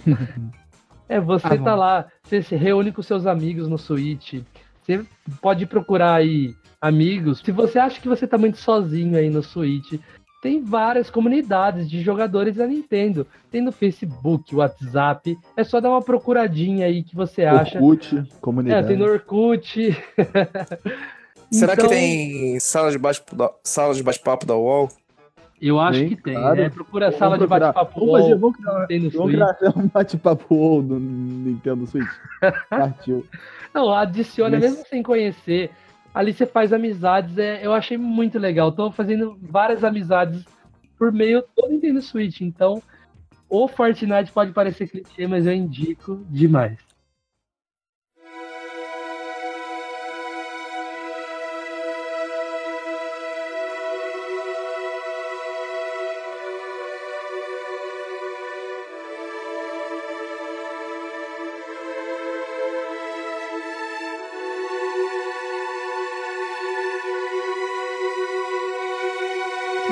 é, você ah, tá lá, você se reúne com seus amigos no Switch. Você pode procurar aí amigos. Se você acha que você tá muito sozinho aí no Switch, tem várias comunidades de jogadores da Nintendo. Tem no Facebook, WhatsApp. É só dar uma procuradinha aí que você acha. Orkut, comunidade. É, tem no Orkut. Será então... que tem sala de bate-papo da, sala de bate-papo da UOL? Eu acho tem, que tem. Claro. É, procura sala de bate-papo. Vamos criar, tem no vamos criar um bate-papo UOL no Nintendo Switch. Partiu. Não, adiciona Mas... mesmo sem conhecer. Ali você faz amizades, é, eu achei muito legal. Tô fazendo várias amizades por meio do Nintendo Switch. Então, o Fortnite pode parecer clichê, mas eu indico demais.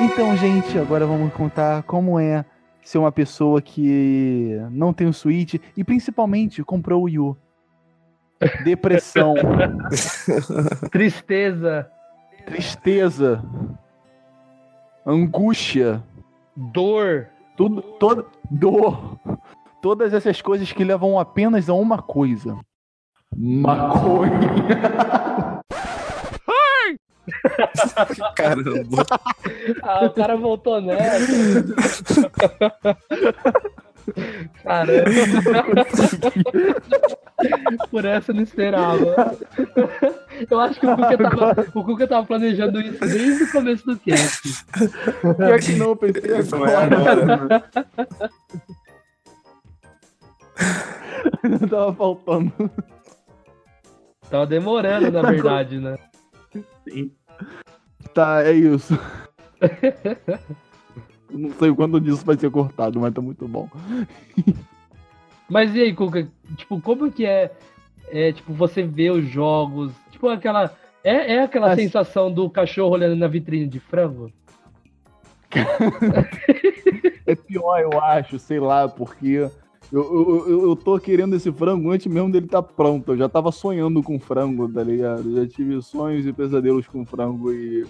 Então, gente, agora vamos contar como é ser uma pessoa que não tem o Switch e principalmente comprou o Wii U. Depressão, Tristeza, tristeza, angústia, dor. tudo, toda dor, todas essas coisas que levam apenas a uma coisa: maconha. Caramba. Ah, o cara voltou nessa. Caramba. Por essa eu não esperava. Eu acho que o Cuca tava, o Cuca tava planejando isso desde o começo do cast. Pior que não, eu pensei é agora. Não tava faltando. Tava demorando, na verdade, né? Tá, é isso. Não sei quando disso vai ser cortado, mas tá muito bom. Mas e aí, Cuca? Tipo, como que é, é tipo, você vê os jogos? Tipo, aquela. É, é aquela sensação do cachorro olhando na vitrine de frango? É pior, eu acho, sei lá, porque eu, eu, eu, eu tô querendo esse frango antes mesmo dele tá pronto. Eu já tava sonhando com frango, tá ligado? Eu já tive sonhos e pesadelos com frango e.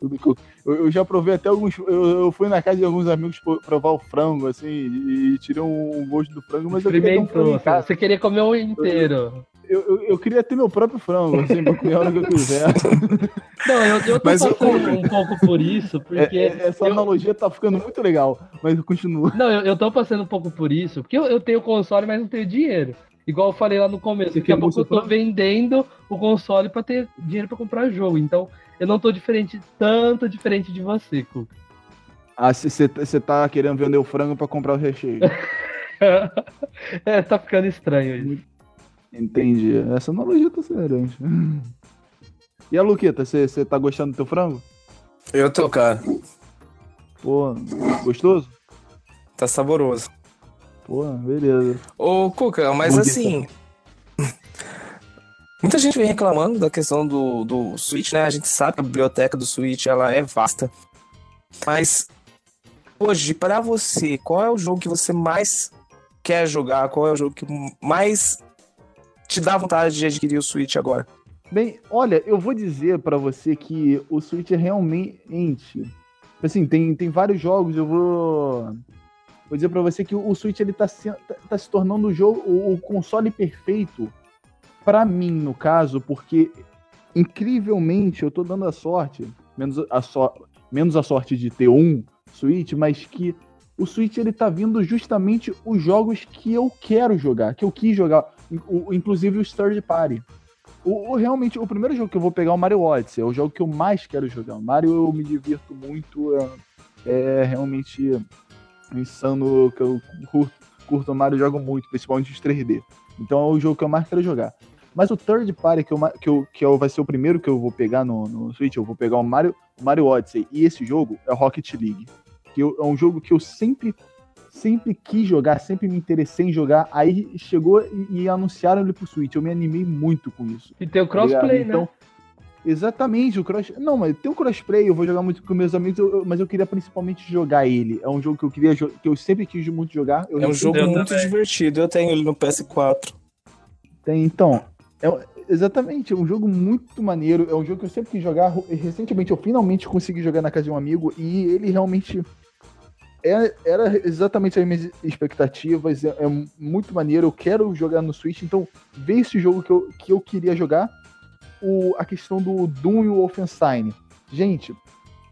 Tudo que eu, eu, eu já provei até alguns. Eu, eu fui na casa de alguns amigos pro- provar o frango, assim, e, e tirei um, um gosto do frango, mas eu queria um frango Experimentou. em casa. Você queria comer o inteiro. Eu, eu, eu queria ter meu próprio frango, assim, pra comer a hora que eu quiser. Não, eu, eu tô Mas passando um pouco por isso, porque. É- é- essa eu- analogia tá ficando muito legal, mas continua. Não, eu, eu tô passando um pouco por isso, porque eu, eu tenho console, mas não tenho dinheiro. Igual eu falei lá no começo, Você daqui a pouco eu tô vendendo o console pra ter dinheiro pra comprar jogo. Então, eu não tô diferente, tanto diferente de você, Cuca. Ah, você tá querendo vender o frango pra comprar o recheio. é, tá ficando estranho isso. Entendi. Essa analogia tá séria. E a Luqueta, você tá gostando do teu frango? Eu tô, cara. Pô, gostoso? Tá saboroso. Pô, beleza. Ô, Cuca, mas assim. Muita gente vem reclamando da questão do, do Switch, né? A gente sabe que a biblioteca do Switch ela é vasta. Mas hoje, para você, qual é o jogo que você mais quer jogar? Qual é o jogo que mais te dá vontade de adquirir o Switch agora? Bem, olha, eu vou dizer pra você que o Switch é realmente. Assim, tem, tem vários jogos, eu vou. Vou dizer pra você que o Switch ele tá, se, tá, tá se tornando o jogo, o, o console perfeito pra mim, no caso, porque incrivelmente eu tô dando a sorte, menos a, so, menos a sorte de ter um Switch, mas que o Switch ele tá vindo justamente os jogos que eu quero jogar, que eu quis jogar, o- inclusive os third party. O, o- realmente, o primeiro jogo que eu vou pegar é o Mario Odyssey. É o jogo que eu mais quero jogar. O Mario eu me divirto muito. É, é realmente insano que eu curto, curto o Mario jogo muito, principalmente os 3D. Então é o jogo que eu mais quero jogar. Mas o third party, que, eu, que, eu, que eu- vai ser o primeiro que eu vou pegar no, no Switch, eu vou pegar o Mario, o Mario Odyssey. E esse jogo é o Rocket League. Que eu- é um jogo que eu sempre sempre quis jogar, sempre me interessei em jogar. Aí chegou e, e anunciaram ele pro Switch. Eu me animei muito com isso. E tem o tá crossplay, ligado? né? Exatamente, o cross. Não, mas tem o crossplay, eu vou jogar muito com meus amigos, eu- eu- mas eu queria principalmente jogar ele. É um jogo que eu queria jo- que eu sempre quis muito jogar. Eu É um jogo muito também. divertido. Eu tenho ele no PS4. Tem, então, é, exatamente, é um jogo muito maneiro, é um jogo que eu sempre quis jogar. Recentemente eu finalmente consegui jogar na casa de um amigo e ele realmente é- era exatamente as minhas expectativas, é, é muito maneiro, eu quero jogar no Switch, então ver esse jogo que eu, que eu queria jogar, o, a questão do Doom e o Wolfenstein. Gente,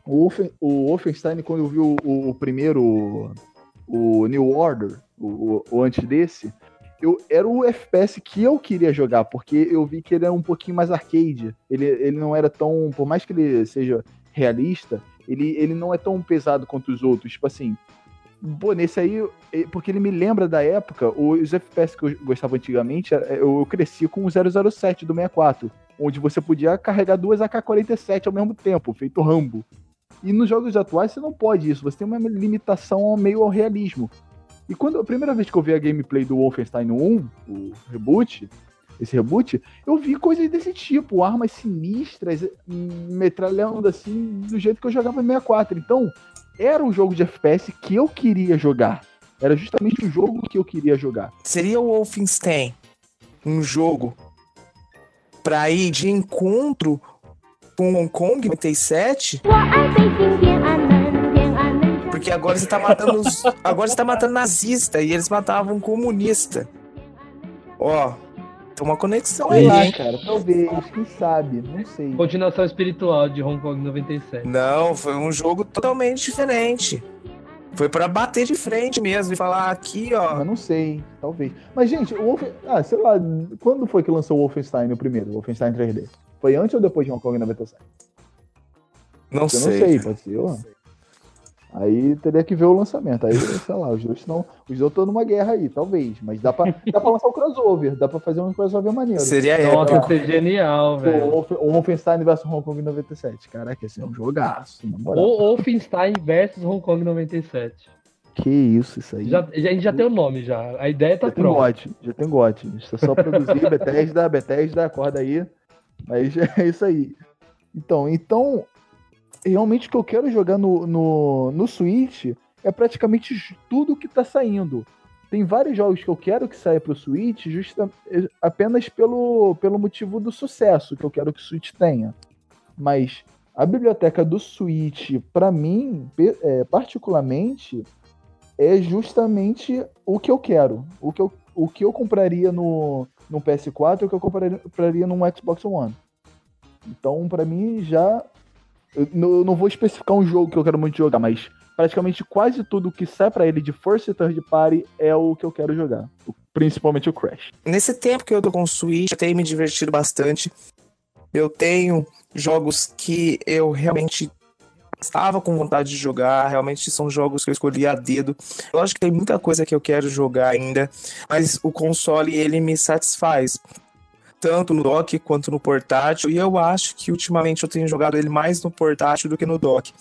o, Wolfen, o Wolfenstein, quando eu vi o, o- o primeiro, o New Order, o- o antes desse, eu, era o FPS que eu queria jogar, porque eu vi que ele era um pouquinho mais arcade. Ele, ele não era tão. Por mais que ele seja realista, ele, ele não é tão pesado quanto os outros. Tipo assim. Pô, nesse aí, eh, porque ele me lembra da época, os FPS que eu gostava antigamente, eh, eu, cresci com o 007 do 64, onde você podia carregar duas AK-47 ao mesmo tempo, feito Rambo. E nos jogos atuais você não pode isso, você tem uma limitação meio ao realismo. E quando a primeira vez que eu vi a gameplay do Wolfenstein 1, o reboot, esse reboot, eu vi coisas desse tipo, armas sinistras, metralhando assim, do jeito que eu jogava em 64. Então, era um jogo de FPS que eu queria jogar. Era justamente o jogo que eu queria jogar. Seria o Wolfenstein um jogo pra ir de encontro com Hong Kong 97? Porque agora você tá matando os, agora você tá matando nazista e eles matavam comunista. Ó, tem uma conexão Sei aí, lá, hein? cara, talvez, quem sabe, não sei. Continuação espiritual de Hong Kong 97. Não, foi um jogo totalmente diferente. Foi pra bater de frente mesmo e falar aqui, ó. Mas não sei, talvez. Mas, gente, o Wolfen... Ah, sei lá, quando foi que lançou o Wolfenstein o primeiro, o Wolfenstein 3D? Foi antes ou depois de Hong Kong 97? Não Eu não sei. sei, pode ser. ó. Aí teria que ver o lançamento. Aí, sei lá, os dois estão. Os dois estão numa guerra aí, talvez. Mas dá pra, dá pra lançar o crossover. Dá pra fazer um crossover maneiro. Seria Nossa, épico. ia ser genial, velho. o Wolf- o Wolfenstein vs Hong Kong 97. Caraca, esse é um jogaço. Ou Wolfenstein versus Hong Kong 97. Que isso, isso aí. Já, já- a gente já tem o nome já. A ideia tá Já tem pronta. gote, já tem gote. Isso é só produzir, Bethesda, Bethesda, acorda aí. Mas é isso aí. Então, então, realmente o que eu quero jogar no, no, no Switch é praticamente tudo que tá saindo. Tem vários jogos que eu quero que saia pro Switch justa, apenas pelo, pelo motivo do sucesso que eu quero que o Switch tenha. Mas a biblioteca do Switch, pra mim, eh, particularmente, é justamente o que eu quero. O que eu, o que eu compraria no, no PS4 é o que eu compraria, compraria num Xbox One. Então, pra mim, já. Eu não, vou especificar um jogo que eu quero muito jogar, mas praticamente quase tudo que sai pra ele de First e Third Party é o que eu quero jogar. Principalmente o Crash. Nesse tempo que eu tô com o Switch, eu tenho me divertido bastante. Eu tenho jogos que eu realmente estava com vontade de jogar, realmente são jogos que eu escolhi a dedo. Lógico que tem muita coisa que eu quero jogar ainda, mas o console ele me satisfaz. Tanto no dock quanto no portátil, e eu acho que ultimamente eu tenho jogado ele mais no portátil do que no dock.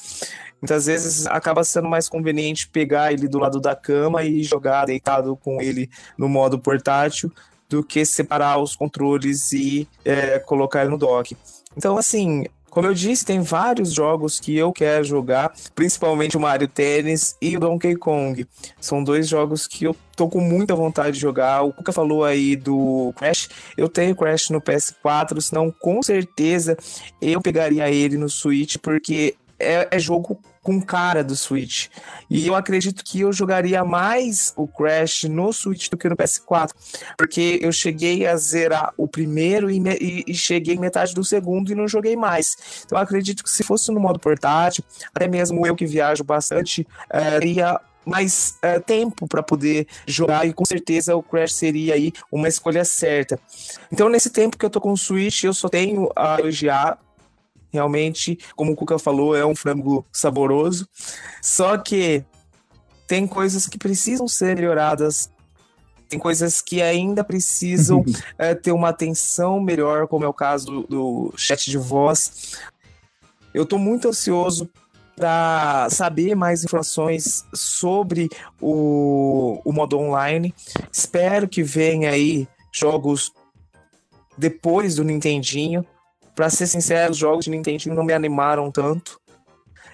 Muitas vezes acaba sendo mais conveniente pegar ele do lado da cama e jogar deitado com ele no modo portátil do que separar os controles e é, colocar ele no dock. Então, assim, como eu disse, tem vários jogos que eu quero jogar, principalmente o Mario Tennis e o Donkey Kong. São dois jogos que eu tô com muita vontade de jogar. O Kuka falou aí do Crash, eu tenho Crash no PS4, senão com certeza eu pegaria ele no Switch, porque é, é jogo com cara do Switch. E eu acredito que eu jogaria mais o Crash no Switch do que no PS4. Porque eu cheguei a zerar o primeiro e, me- e- cheguei metade do segundo e não joguei mais. Então acredito que se fosse no modo portátil, até mesmo eu que viajo bastante, eh, teria mais eh, tempo para poder jogar e com certeza o Crash seria aí uma escolha certa. Então nesse tempo que eu tô com o Switch, eu só tenho a elogiar. Realmente, como o Cuca falou, é um frango saboroso. Só que tem coisas que precisam ser melhoradas. Tem coisas que ainda precisam eh, ter uma atenção melhor, como é o caso do, do chat de voz. Eu tô muito ansioso para saber mais informações sobre o, o modo online. Espero que venha aí jogos depois do Nintendinho. Para ser sincero, os jogos de Nintendinho não me animaram tanto.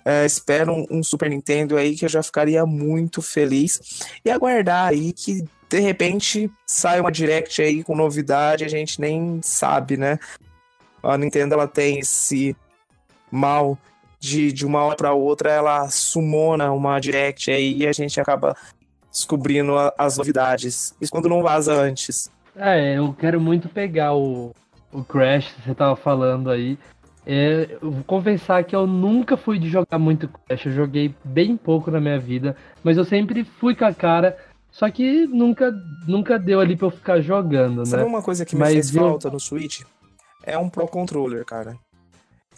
É, espero um, um Super Nintendo aí que eu já ficaria muito feliz. E aguardar aí que de repente sai uma direct aí com novidade, a gente nem sabe, né? A Nintendo ela tem esse mal de, de uma hora para outra, ela sumona uma direct aí e a gente acaba descobrindo a- as novidades. Isso quando não vaza antes. É, eu quero muito pegar o, o Crash você tava falando aí. É, eu vou confessar que eu nunca fui de jogar muito Crash, eu joguei bem pouco na minha vida, mas eu sempre fui com a cara, só que nunca, nunca deu ali pra eu ficar jogando, Sabe né? uma coisa que me Mas fez eu- falta no Switch? É um Pro Controller, cara.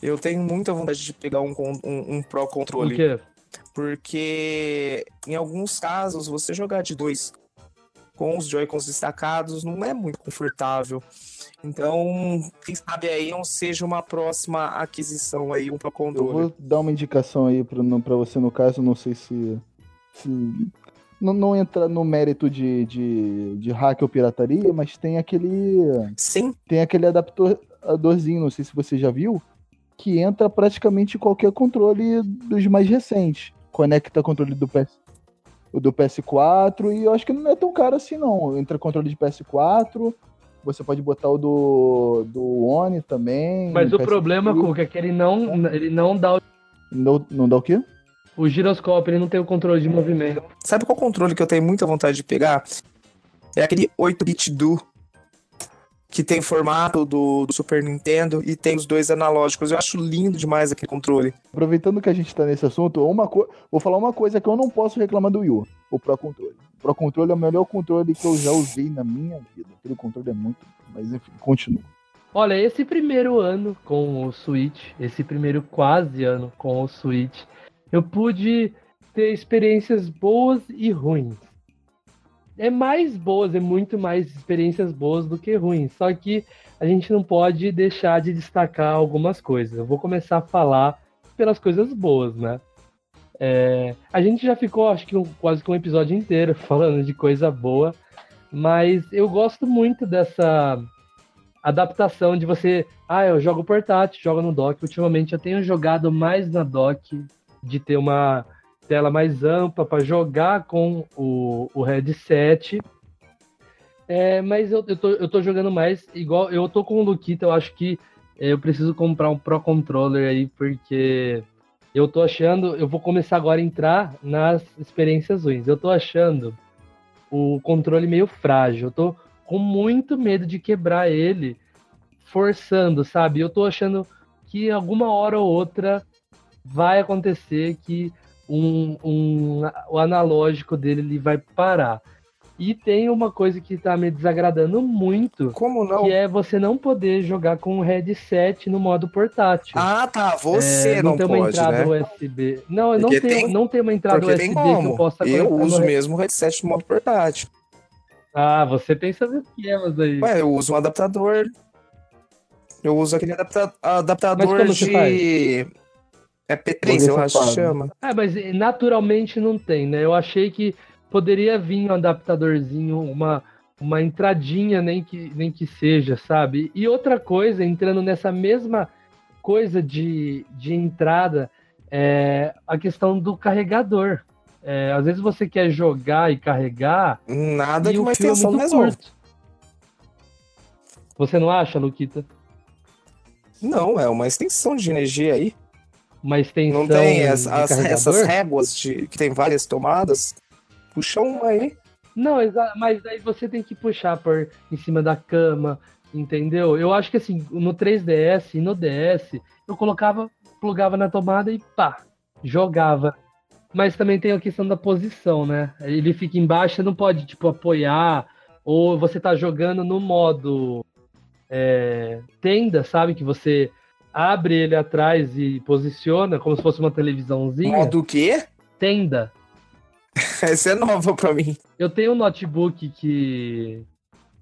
Eu tenho muita vontade de pegar um, um, um Pro Controller. quê? Porque em alguns casos, você jogar de dois com os Joy-Cons destacados não é muito confortável. Então, quem sabe aí não seja uma próxima aquisição aí, um Pro Eu Controller. vou dar uma indicação aí pra você, no caso, não sei se. se- não, não entra no mérito de, de, de hack ou pirataria, mas tem aquele. Sim, Tem aquele adaptadorzinho, não sei se você já viu, que entra praticamente em qualquer controle dos mais recentes. Conecta controle do PS. O do PS4, e eu acho que não é tão caro assim, não. Entra controle de PS4, você pode botar o do, do One também. Mas o PS3. problema, Cuca, é que ele não, ele não dá o, Não, não dá o quê? o giroscópio, ele não tem o controle de movimento. Sabe qual controle que eu tenho muita vontade de pegar? É aquele 8-bit do que tem formato do, do Super Nintendo e tem os dois analógicos. Eu acho lindo demais aquele controle. Aproveitando que a gente tá nesse assunto, uma co... vou falar uma coisa que eu não posso reclamar do Wii U, o Pro Controle. O Pro Controle é o melhor controle que eu já usei na minha vida. Aquele controle é muito. Mas enfim, continua. Olha, esse primeiro ano com o Switch, esse primeiro quase ano com o Switch, eu pude ter experiências boas e ruins. É mais boas, é muito mais experiências boas do que ruins. Só que a gente não pode deixar de destacar algumas coisas. Eu vou começar a falar pelas coisas boas, né? É, a gente já ficou, acho que um- quase que um episódio inteiro falando de coisa boa, mas eu gosto muito dessa adaptação de você. Ah, eu jogo portátil, jogo no dock. Ultimamente eu tenho jogado mais na dock, de ter uma tela mais ampla para jogar com o, o headset. É, mas eu, eu, tô, eu tô jogando mais igual. Eu tô com o Luquita, eu acho que é, eu preciso comprar um Pro Controller aí, porque eu tô achando. Eu vou começar agora a entrar nas experiências ruins. Eu tô achando o controle meio frágil. Eu tô com muito medo de quebrar ele forçando, sabe? Eu tô achando que alguma hora ou outra vai acontecer que um, um, o analógico dele ele vai parar. E tem uma coisa que tá me desagradando muito, Como não? que é você não poder jogar com o headset no modo portátil. Ah, tá. Você É, não, tem uma pode, entrada né? USB. Não, eu não tenho, tem- não tem uma entrada Porque USB tem que eu possa Eu no uso he- mesmo o headset no modo portátil. Ah, você tem seus esquemas aí. Ué, eu uso um adaptador. Eu uso aquele adapta- adaptador de. É P3, Orelha eu acho que chama. Ah, mas eh, naturalmente não tem, né? Eu achei que poderia vir um adaptadorzinho, uma, uma entradinha, nem que, nem que seja, sabe? E outra coisa, entrando nessa mesma coisa de, de entrada, é a questão do carregador. É, às vezes você quer jogar e carregar, Nada e que o uma fio é extensão muito resolve. curto. Você não acha, Luquita? Não, é uma extensão de energia aí. Uma extensão Não tem as- as- essas réguas de, que tem várias tomadas. Puxa uma aí. Não, mas aí você tem que puxar por em cima da cama, entendeu? Eu acho que assim, no 3DS e no DS, eu colocava, plugava na tomada e pá, jogava. Mas também tem a questão da posição, né? Ele fica embaixo, você não pode, tipo, apoiar, ou você tá jogando no modo é, tenda, sabe? Que você abre ele atrás e posiciona como se fosse uma televisãozinha. Modo o quê? Tenda. Essa é nova pra mim. Eu tenho um notebook que,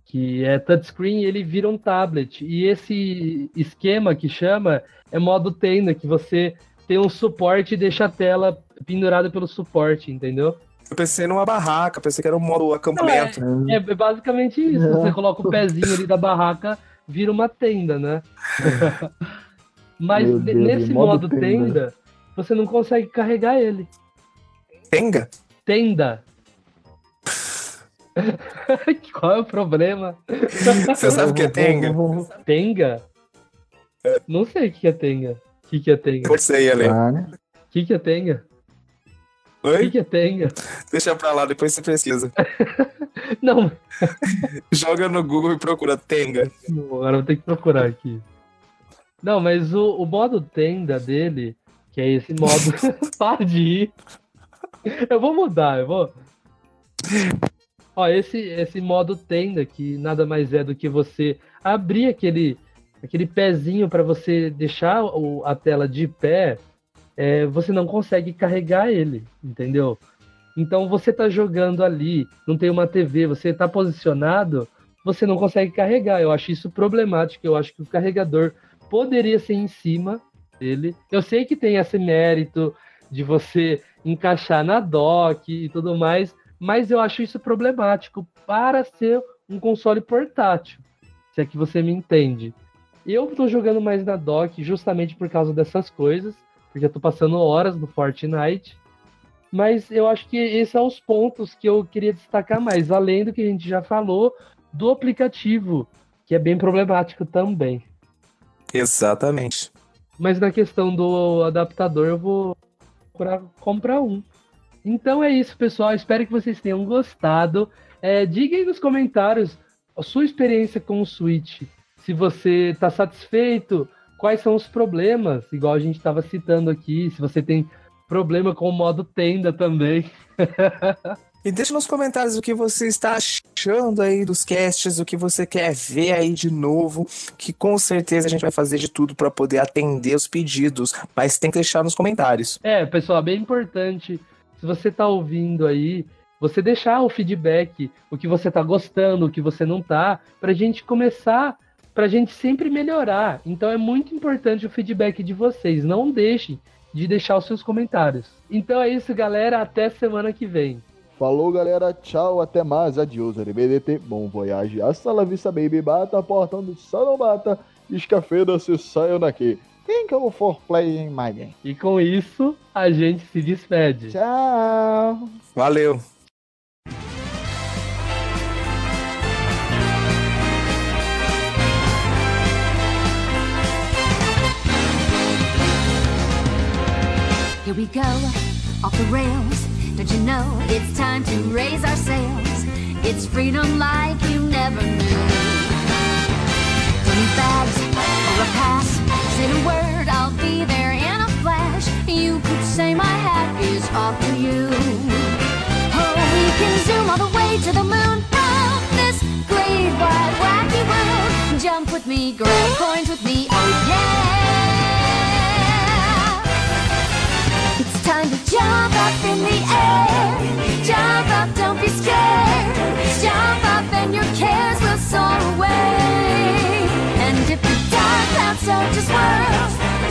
que é touchscreen e ele vira um tablet. E esse esquema que chama é modo tenda, que você tem um suporte e deixa a tela pendurada pelo suporte, entendeu? Eu pensei numa barraca, pensei que era um modo acampamento. É basicamente isso. Você coloca o pezinho ali da barraca, vira uma tenda, né? Mas Deus, nesse modo modo tenda. tenda, você não consegue carregar ele. Tenga? Tenda. Qual é o problema? Você sabe o que é tenga? Tenga? Não sei o que é tenga. O que, que é tenga? O Força aí, Ale. Né? que, que é tenga? O que, Oi? que é tenga? Deixa pra lá, depois você pesquisa. Não, Joga no Google e procura Tenga. agora eu vou ter que procurar aqui. Não, mas o, o modo tenda dele, que é esse modo. Para de ir. Eu vou mudar, eu vou. Ó, esse, esse modo tenda, que nada mais é do que você abrir aquele, aquele pezinho para você deixar o- a tela de pé, é, você não consegue carregar ele, entendeu? Então você tá jogando ali, não tem uma TV, você tá posicionado, você não consegue carregar. Eu acho isso problemático. Eu acho que o carregador poderia ser em cima dele. Eu sei que tem esse mérito de você encaixar na dock e tudo mais, mas eu acho isso problemático para ser um console portátil, se é que você me entende. Eu tô jogando mais na dock justamente por causa dessas coisas, porque eu tô passando horas no Fortnite. Mas eu acho que esses são os pontos que eu queria destacar mais, além do que a gente já falou do aplicativo, que é bem problemático também. Exatamente. Mas na questão do adaptador, eu vou procurar comprar um. Então é isso, pessoal. Espero que vocês tenham gostado. É, diga aí nos comentários a sua experiência com o Switch. Se você está satisfeito, quais são os problemas, igual a gente estava citando aqui. Se você tem problema com o modo tenda também. E deixa nos comentários o que você está achando aí dos casts, o que você quer ver aí de novo, que com certeza a gente vai fazer de tudo para poder atender os pedidos, mas tem que deixar nos comentários. É, pessoal, bem importante. Se você está ouvindo aí, você deixar o feedback, o que você está gostando, o que você não tá, para a gente começar, para a gente sempre melhorar. Então é muito importante o feedback de vocês. Não deixem de deixar os seus comentários. Então é isso, galera. Até semana que vem. Falou, galera. Tchau, até mais. Adiós, arrivederci. Bom voyage. Hasta la vista, baby. Bata, portão do salão bata. Escafeda, se saiam daqui. Thank you for playing my game. E com isso, a gente se despede. Tchau. Valeu! Here we go, off the rails. Don't you know it's time to raise our sails? It's freedom like you never knew. Need bags or a pass. Say the word, I'll be there in a flash. You could say my hat is off to you. Oh, we can zoom all the way to the moon. Round this great wide wacky world. Jump with me, grab coins with me. Oh yeah. Up in the air. Jump up, don't be scared. Jump up and your cares will soar away. And if the dark clouds start to swirl,